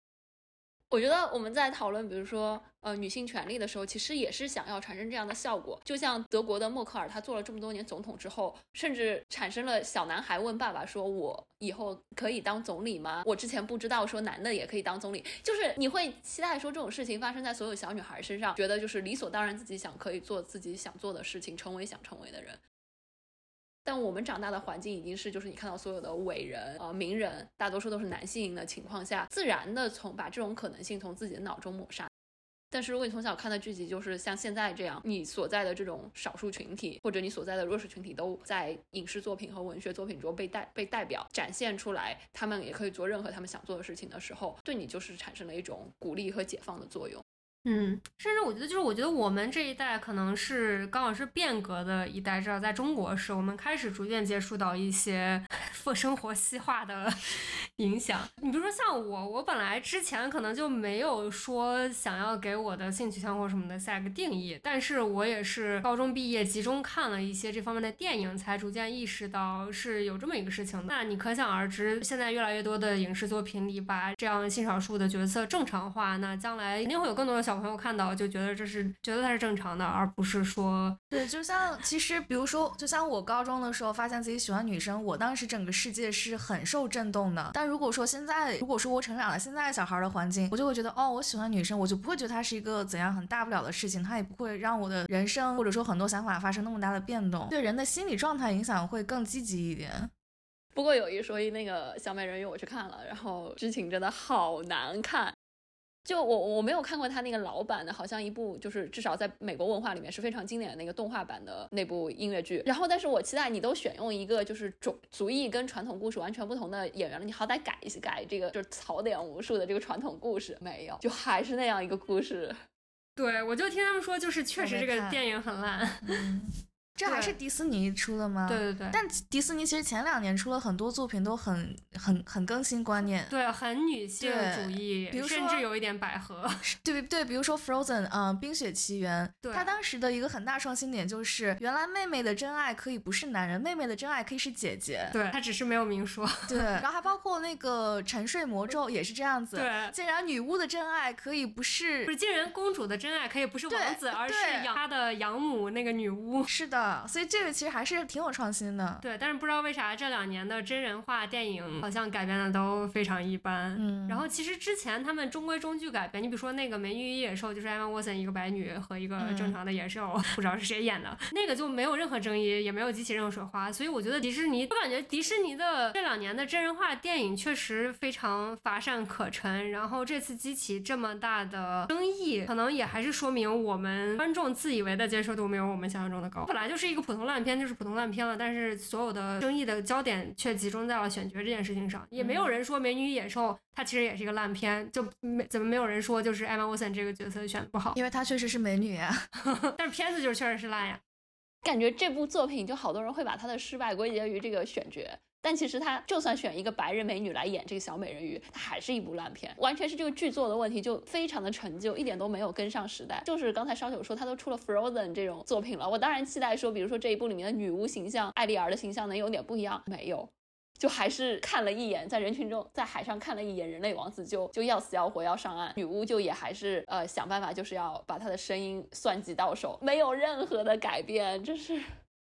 我觉得我们在讨论，比如说呃女性权利的时候，其实也是想要产生这样的效果。就像德国的默克尔，她做了这么多年总统之后，甚至产生了小男孩问爸爸说：“我以后可以当总理吗？”我之前不知道说男的也可以当总理，就是你会期待说这种事情发生在所有小女孩身上，觉得就是理所当然，自己想可以做自己想做的事情，成为想成为的人。但我们长大的环境已经是，就是你看到所有的伟人啊、名人，大多数都是男性的情况下，自然的从把这种可能性从自己的脑中抹杀。但是如果你从小看的剧集就是像现在这样，你所在的这种少数群体或者你所在的弱势群体都在影视作品和文学作品中被代被代表展现出来，他们也可以做任何他们想做的事情的时候，对你就是产生了一种鼓励和解放的作用。嗯，甚至我觉得，就是我觉得我们这一代可能是刚好是变革的一代，至少在中国是我们开始逐渐接触到一些 *laughs* 生活西化的 *laughs* 影响。你比如说像我，我本来之前可能就没有说想要给我的性取向或什么的下一个定义，但是我也是高中毕业集中看了一些这方面的电影，才逐渐意识到是有这么一个事情的。那你可想而知，现在越来越多的影视作品里把这样性少数的角色正常化，那将来肯定会有更多的。小朋友看到就觉得这是觉得它是正常的，而不是说对，就像其实比如说，就像我高中的时候发现自己喜欢女生，我当时整个世界是很受震动的。但如果说现在，如果说我成长了现在小孩的环境，我就会觉得哦，我喜欢女生，我就不会觉得她是一个怎样很大不了的事情，她也不会让我的人生或者说很多想法发生那么大的变动，对人的心理状态影响会更积极一点。不过有一说一，那个小美人鱼我去看了，然后剧情真的好难看。就我我没有看过他那个老版的，好像一部就是至少在美国文化里面是非常经典的那个动画版的那部音乐剧。然后，但是我期待你都选用一个就是种族裔跟传统故事完全不同的演员了，你好歹改一改这个就是槽点无数的这个传统故事，没有，就还是那样一个故事。对，我就听他们说，就是确实这个电影很烂。*laughs* 这还是迪士尼出的吗？对对对。但迪士尼其实前两年出了很多作品，都很很很更新观念。对，很女性主义，比如甚至有一点百合。对对，比如说 Frozen，嗯，冰雪奇缘。对。它当时的一个很大创新点就是，原来妹妹的真爱可以不是男人，妹妹的真爱可以是姐姐。对，她只是没有明说。对。然后还包括那个沉睡魔咒也是这样子。对。竟然女巫的真爱可以不是，不是竟然公主的真爱可以不是王子，而是养她的养母那个女巫。是的，所以这个其实。还是挺有创新的，对，但是不知道为啥这两年的真人化电影好像改编的都非常一般。嗯，然后其实之前他们中规中矩改编，你比如说那个《美女与野兽》，就是艾玛沃森一个白女和一个正常的野兽，不知道是谁演的，那个就没有任何争议，也没有激起任何水花。所以我觉得迪士尼，我感觉迪士尼的这两年的真人化电影确实非常乏善可陈。然后这次激起这么大的争议，可能也还是说明我们观众自以为的接受度没有我们想象中的高。本来就是一个普通烂片。就是普通烂片了，但是所有的争议的焦点却集中在了选角这件事情上，也没有人说《美女与野兽》它其实也是一个烂片，就没怎么没有人说就是艾玛沃森这个角色选的不好，因为她确实是美女呀，*laughs* 但是片子就是确实是烂呀。感觉这部作品就好多人会把他的失败归结于这个选角。但其实他就算选一个白人美女来演这个小美人鱼，他还是一部烂片，完全是这个剧作的问题，就非常的陈旧，一点都没有跟上时代。就是刚才烧酒说他都出了 Frozen 这种作品了，我当然期待说，比如说这一部里面的女巫形象，艾丽儿的形象能有点不一样，没有，就还是看了一眼，在人群中，在海上看了一眼人类王子就就要死要活要上岸，女巫就也还是呃想办法就是要把她的声音算计到手，没有任何的改变，这是。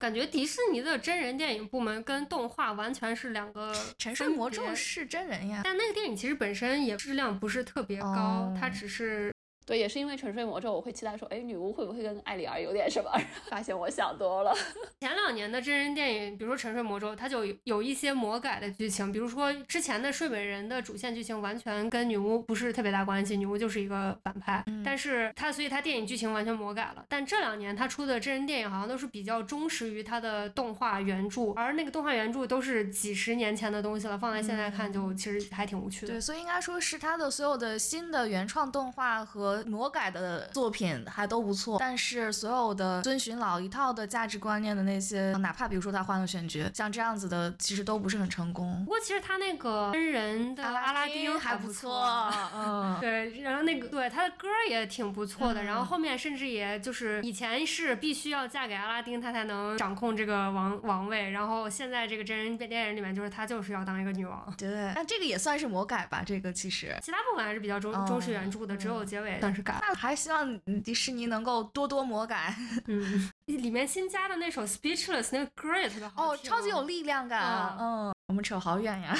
感觉迪士尼的真人电影部门跟动画完全是两个。沉睡魔咒是真人呀，但那个电影其实本身也质量不是特别高，它只是对，也是因为《沉睡魔咒》，我会期待说，哎，女巫会不会跟艾丽儿有点什么？*laughs* 发现我想多了。*laughs* 前两年的真人电影，比如说《沉睡魔咒》，它就有一些魔改的剧情，比如说之前的《睡美人》的主线剧情完全跟女巫不是特别大关系，女巫就是一个反派。但是它，所以它电影剧情完全魔改了。但这两年它出的真人电影好像都是比较忠实于它的动画原著，而那个动画原著都是几十年前的东西了，放在现在看就其实还挺无趣的。对，所以应该说是它的所有的新的原创动画和魔改的作品还都不错，但是所有的遵循老一套的价值观念的那些，哪怕比如说他换了选角，像这样子的，其实都不是很成功。不过其实他那个真人的阿拉丁还不错，嗯，*laughs* 对，然后那个对他的歌也挺不错的，然后后面甚至也就是以前是必须要嫁给阿拉丁，他才能掌控这个王王位，然后现在这个真人电影里面就是他就是要当一个女王。对，但这个也算是魔改吧？这个其实其他部分还是比较忠忠实原著的，只有结尾算是改。了还希望迪士尼能够多多魔改。*laughs* 嗯，里面新加的那首 Speechless 那个歌也特别好哦，超级有力量感。嗯，我们扯好远呀。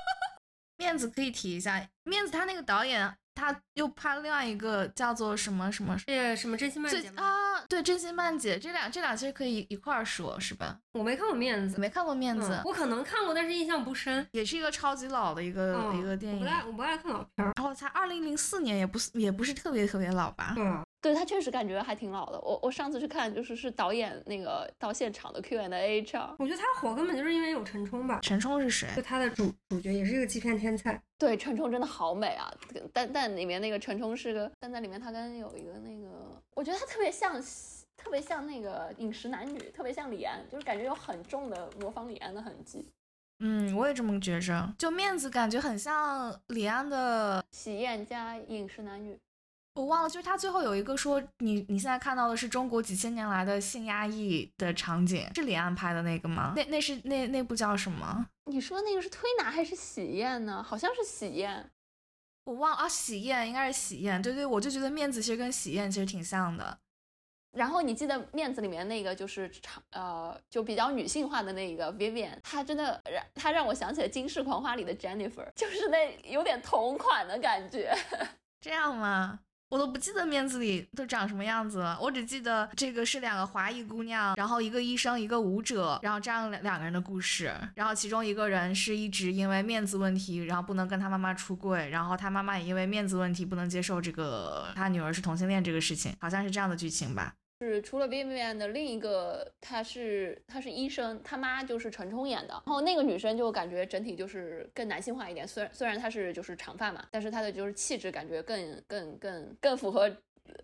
*laughs* 面子可以提一下，面子他那个导演。他又拍了另外一个叫做什么什么，呃，什么真心慢姐啊？对，真心慢姐，这俩这俩其实可以一块儿说，是吧？我没看过面子，没看过面子，我可能看过，但是印象不深。也是一个超级老的一个一个电影，我不爱我不爱看老片儿。然后才二零零四年，也不是也不是特别特别老吧？嗯，对他确实感觉还挺老的。我我上次去看，就是是导演那个到现场的 Q&A 场。我觉得他火根本就是因为有陈冲吧？陈冲是谁？就他的主主角也是一个欺骗天才。对，陈冲真的好美啊！但但里面那个陈冲是个，但在里面他跟有一个那个，我觉得他特别像。特别像那个饮食男女，特别像李安，就是感觉有很重的模仿李安的痕迹。嗯，我也这么觉着，就面子感觉很像李安的喜宴加饮食男女。我忘了，就是他最后有一个说，你你现在看到的是中国几千年来的性压抑的场景，是李安拍的那个吗？那那是那那部叫什么？你说那个是推拿还是喜宴呢？好像是喜宴，我忘啊，喜宴应该是喜宴。对对，我就觉得面子其实跟喜宴其实挺像的。然后你记得面子里面那个就是长呃就比较女性化的那个 Vivian，她真的让她让我想起了《惊世狂花》里的 Jennifer，就是那有点同款的感觉。*laughs* 这样吗？我都不记得面子里都长什么样子了，我只记得这个是两个华裔姑娘，然后一个医生，一个舞者，然后这样两两个人的故事。然后其中一个人是一直因为面子问题，然后不能跟他妈妈出柜，然后他妈妈也因为面子问题不能接受这个他女儿是同性恋这个事情，好像是这样的剧情吧。是除了 Vivian 的另一个，他是他是医生，他妈就是陈冲演的。然后那个女生就感觉整体就是更男性化一点，虽然虽然她是就是长发嘛，但是她的就是气质感觉更更更更符合。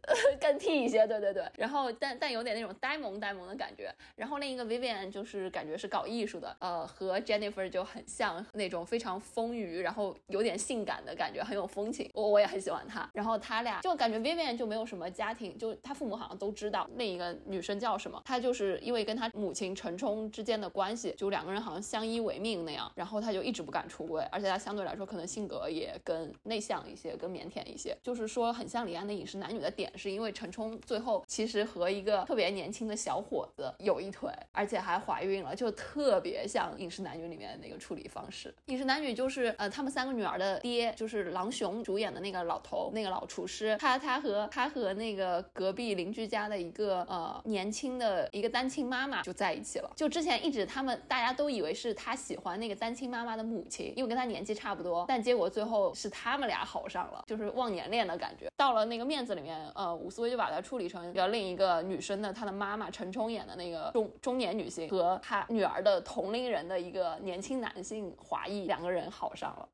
*laughs* 更 T 一些，对对对，然后但但有点那种呆萌呆萌的感觉。然后另一个 Vivian 就是感觉是搞艺术的，呃，和 Jennifer 就很像那种非常丰腴，然后有点性感的感觉，很有风情。我我也很喜欢她。然后他俩就感觉 Vivian 就没有什么家庭，就他父母好像都知道另一个女生叫什么。她就是因为跟她母亲陈冲之间的关系，就两个人好像相依为命那样。然后她就一直不敢出柜，而且她相对来说可能性格也更内向一些，更腼腆一些，就是说很像李安的饮食男女的。点是因为陈冲最后其实和一个特别年轻的小伙子有一腿，而且还怀孕了，就特别像《饮食男女》里面的那个处理方式。《饮食男女》就是呃，他们三个女儿的爹就是郎雄主演的那个老头，那个老厨师，他他和他和那个隔壁邻居家的一个呃年轻的一个单亲妈妈就在一起了。就之前一直他们大家都以为是他喜欢那个单亲妈妈的母亲，因为跟他年纪差不多，但结果最后是他们俩好上了，就是忘年恋的感觉。到了那个面子里面。呃，伍思薇就把它处理成个另一个女生的，她的妈妈陈冲演的那个中中年女性和她女儿的同龄人的一个年轻男性华裔，两个人好上了。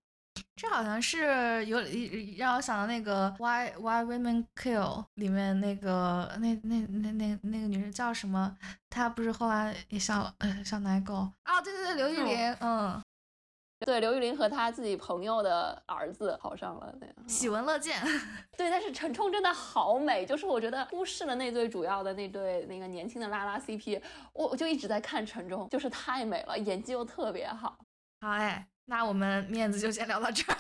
这好像是有让我想到那个 Why Why Women Kill 里面那个那那那那那个女生叫什么？她不是后来也小呃像奶狗啊？对对对，刘玉玲，嗯。对，刘玉玲和她自己朋友的儿子好上了，那样喜闻乐见。*laughs* 对，但是陈冲真的好美，就是我觉得忽视了那对主要的那对那个年轻的拉拉 CP，我我就一直在看陈冲，就是太美了，演技又特别好。好哎，那我们面子就先聊到这儿。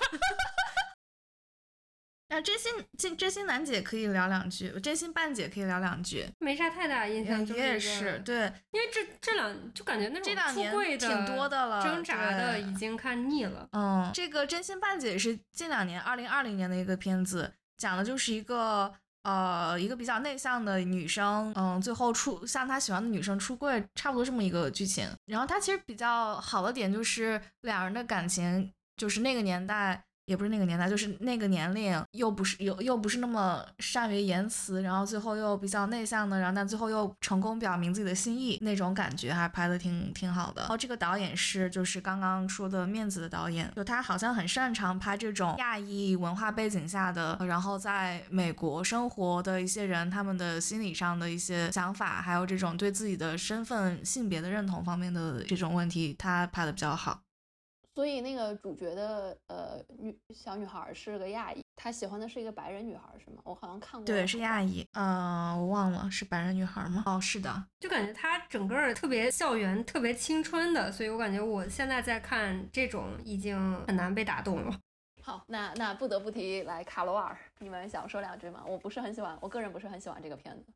那真心真真心楠姐可以聊两句，真心半姐可以聊两句，没啥太大印象。也是对，因为这这两就感觉那种出柜的挺多的了，挣扎的已经看腻了。嗯，这个真心半姐是近两年二零二零年的一个片子。讲的就是一个呃一个比较内向的女生，嗯，最后出向她喜欢的女生出柜，差不多这么一个剧情。然后它其实比较好的点就是两人的感情，就是那个年代。也不是那个年代，就是那个年龄，又不是又又不是那么善于言辞，然后最后又比较内向的，然后但最后又成功表明自己的心意，那种感觉还拍的挺挺好的。然后这个导演是就是刚刚说的面子的导演，就他好像很擅长拍这种亚裔文化背景下的，然后在美国生活的一些人，他们的心理上的一些想法，还有这种对自己的身份、性别的认同方面的这种问题，他拍的比较好。所以那个主角的呃女小女孩是个亚裔，她喜欢的是一个白人女孩，是吗？我好像看过。对，是亚裔。嗯，我忘了是白人女孩吗？哦，是的。就感觉她整个特别校园，特别青春的，所以我感觉我现在在看这种已经很难被打动了。*laughs* 好，那那不得不提来卡罗尔，你们想说两句吗？我不是很喜欢，我个人不是很喜欢这个片子。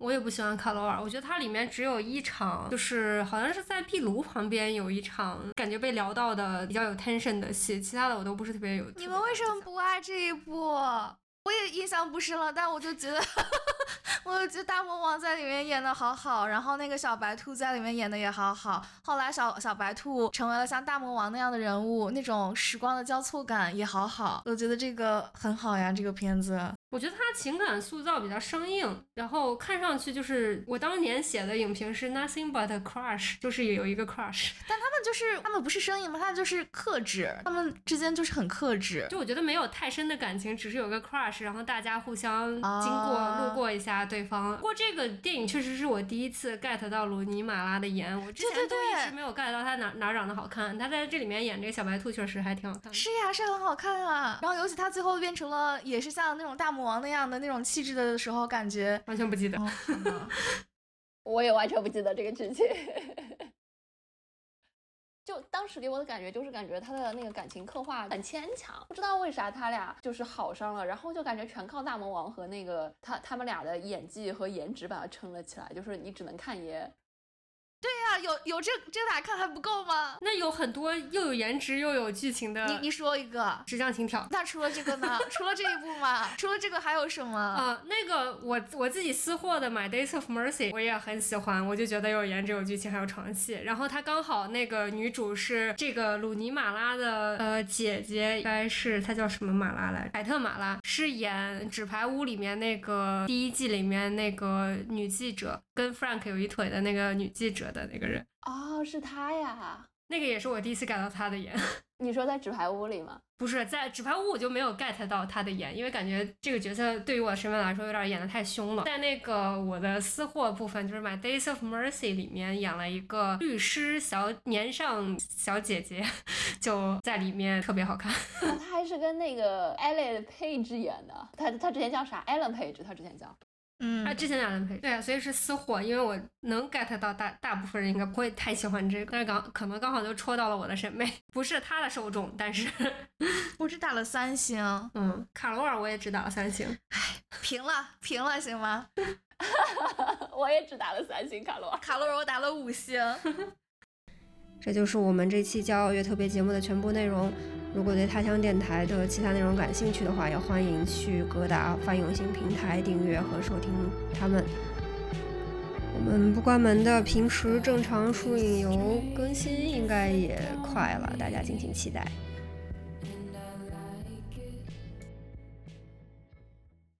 我也不喜欢卡罗尔，我觉得它里面只有一场，就是好像是在壁炉旁边有一场感觉被聊到的比较有 tension 的戏，其他的我都不是特别有。你们为什么不爱这一部？我也印象不深了，但我就觉得，*laughs* 我就觉得大魔王在里面演的好好，然后那个小白兔在里面演的也好好。后来小小白兔成为了像大魔王那样的人物，那种时光的交错感也好好。我觉得这个很好呀，这个片子。我觉得他情感塑造比较生硬，然后看上去就是我当年写的影评是 nothing but a crush，就是有一个 crush，但他们就是他们不是生硬吗？他就是克制，他们之间就是很克制。就我觉得没有太深的感情，只是有个 crush，然后大家互相经过路过一下对方。不过这个电影确实是我第一次 get 到鲁尼马拉的颜，我之前都一直没有 get 到他哪哪长得好看。他在这里面演这个小白兔确实还挺好看。是呀，是很好看啊。然后尤其他最后变成了也是像那种大。王那样的那种气质的时候，感觉完全不记得。*laughs* *laughs* 我也完全不记得这个剧情。就当时给我的感觉，就是感觉他的那个感情刻画很牵强，不知道为啥他俩就是好上了，然后就感觉全靠大魔王和那个他他们俩的演技和颜值把他撑了起来，就是你只能看爷。对呀，有有这这俩看还不够吗？那有很多又有颜值又有剧情的。你你说一个《纸上情挑》。那除了这个呢？除了这一部吗？除了这个还有什么？啊，那个我我自己私货的《My Days of Mercy》我也很喜欢，我就觉得有颜值、有剧情还有床戏。然后它刚好那个女主是这个鲁尼马拉的呃姐姐，应该是她叫什么马拉来？凯特马拉是演《纸牌屋》里面那个第一季里面那个女记者，跟 Frank 有一腿的那个女记者。的那个人哦，是他呀，那个也是我第一次 get 到他的颜。*laughs* 你说在纸牌屋里吗？不是，在纸牌屋我就没有 get 到他的颜，因为感觉这个角色对于我的身份来说有点演的太凶了。在那个我的私货部分，就是《My Days of Mercy》里面演了一个律师小年上小姐姐，*laughs* 就在里面特别好看。他还是跟那个 Ellen Page 演的，他他之前叫啥？Ellen Page，他之前叫。嗯，他之前两人配，对啊，所以是私货，因为我能 get 到大大部分人应该不会太喜欢这个，但是刚可能刚好就戳到了我的审美，不是他的受众，但是我只打了三星，嗯，卡罗尔我也只打了三星，唉，平了，平了，行吗？*laughs* 我也只打了三星，卡罗尔，卡罗尔我打了五星。这就是我们这期骄傲月特别节目的全部内容。如果对他乡电台的其他内容感兴趣的话，也欢迎去各大泛用型平台订阅和收听他们。我们不关门的平时正常书影游更新应该也快了，大家敬请期待。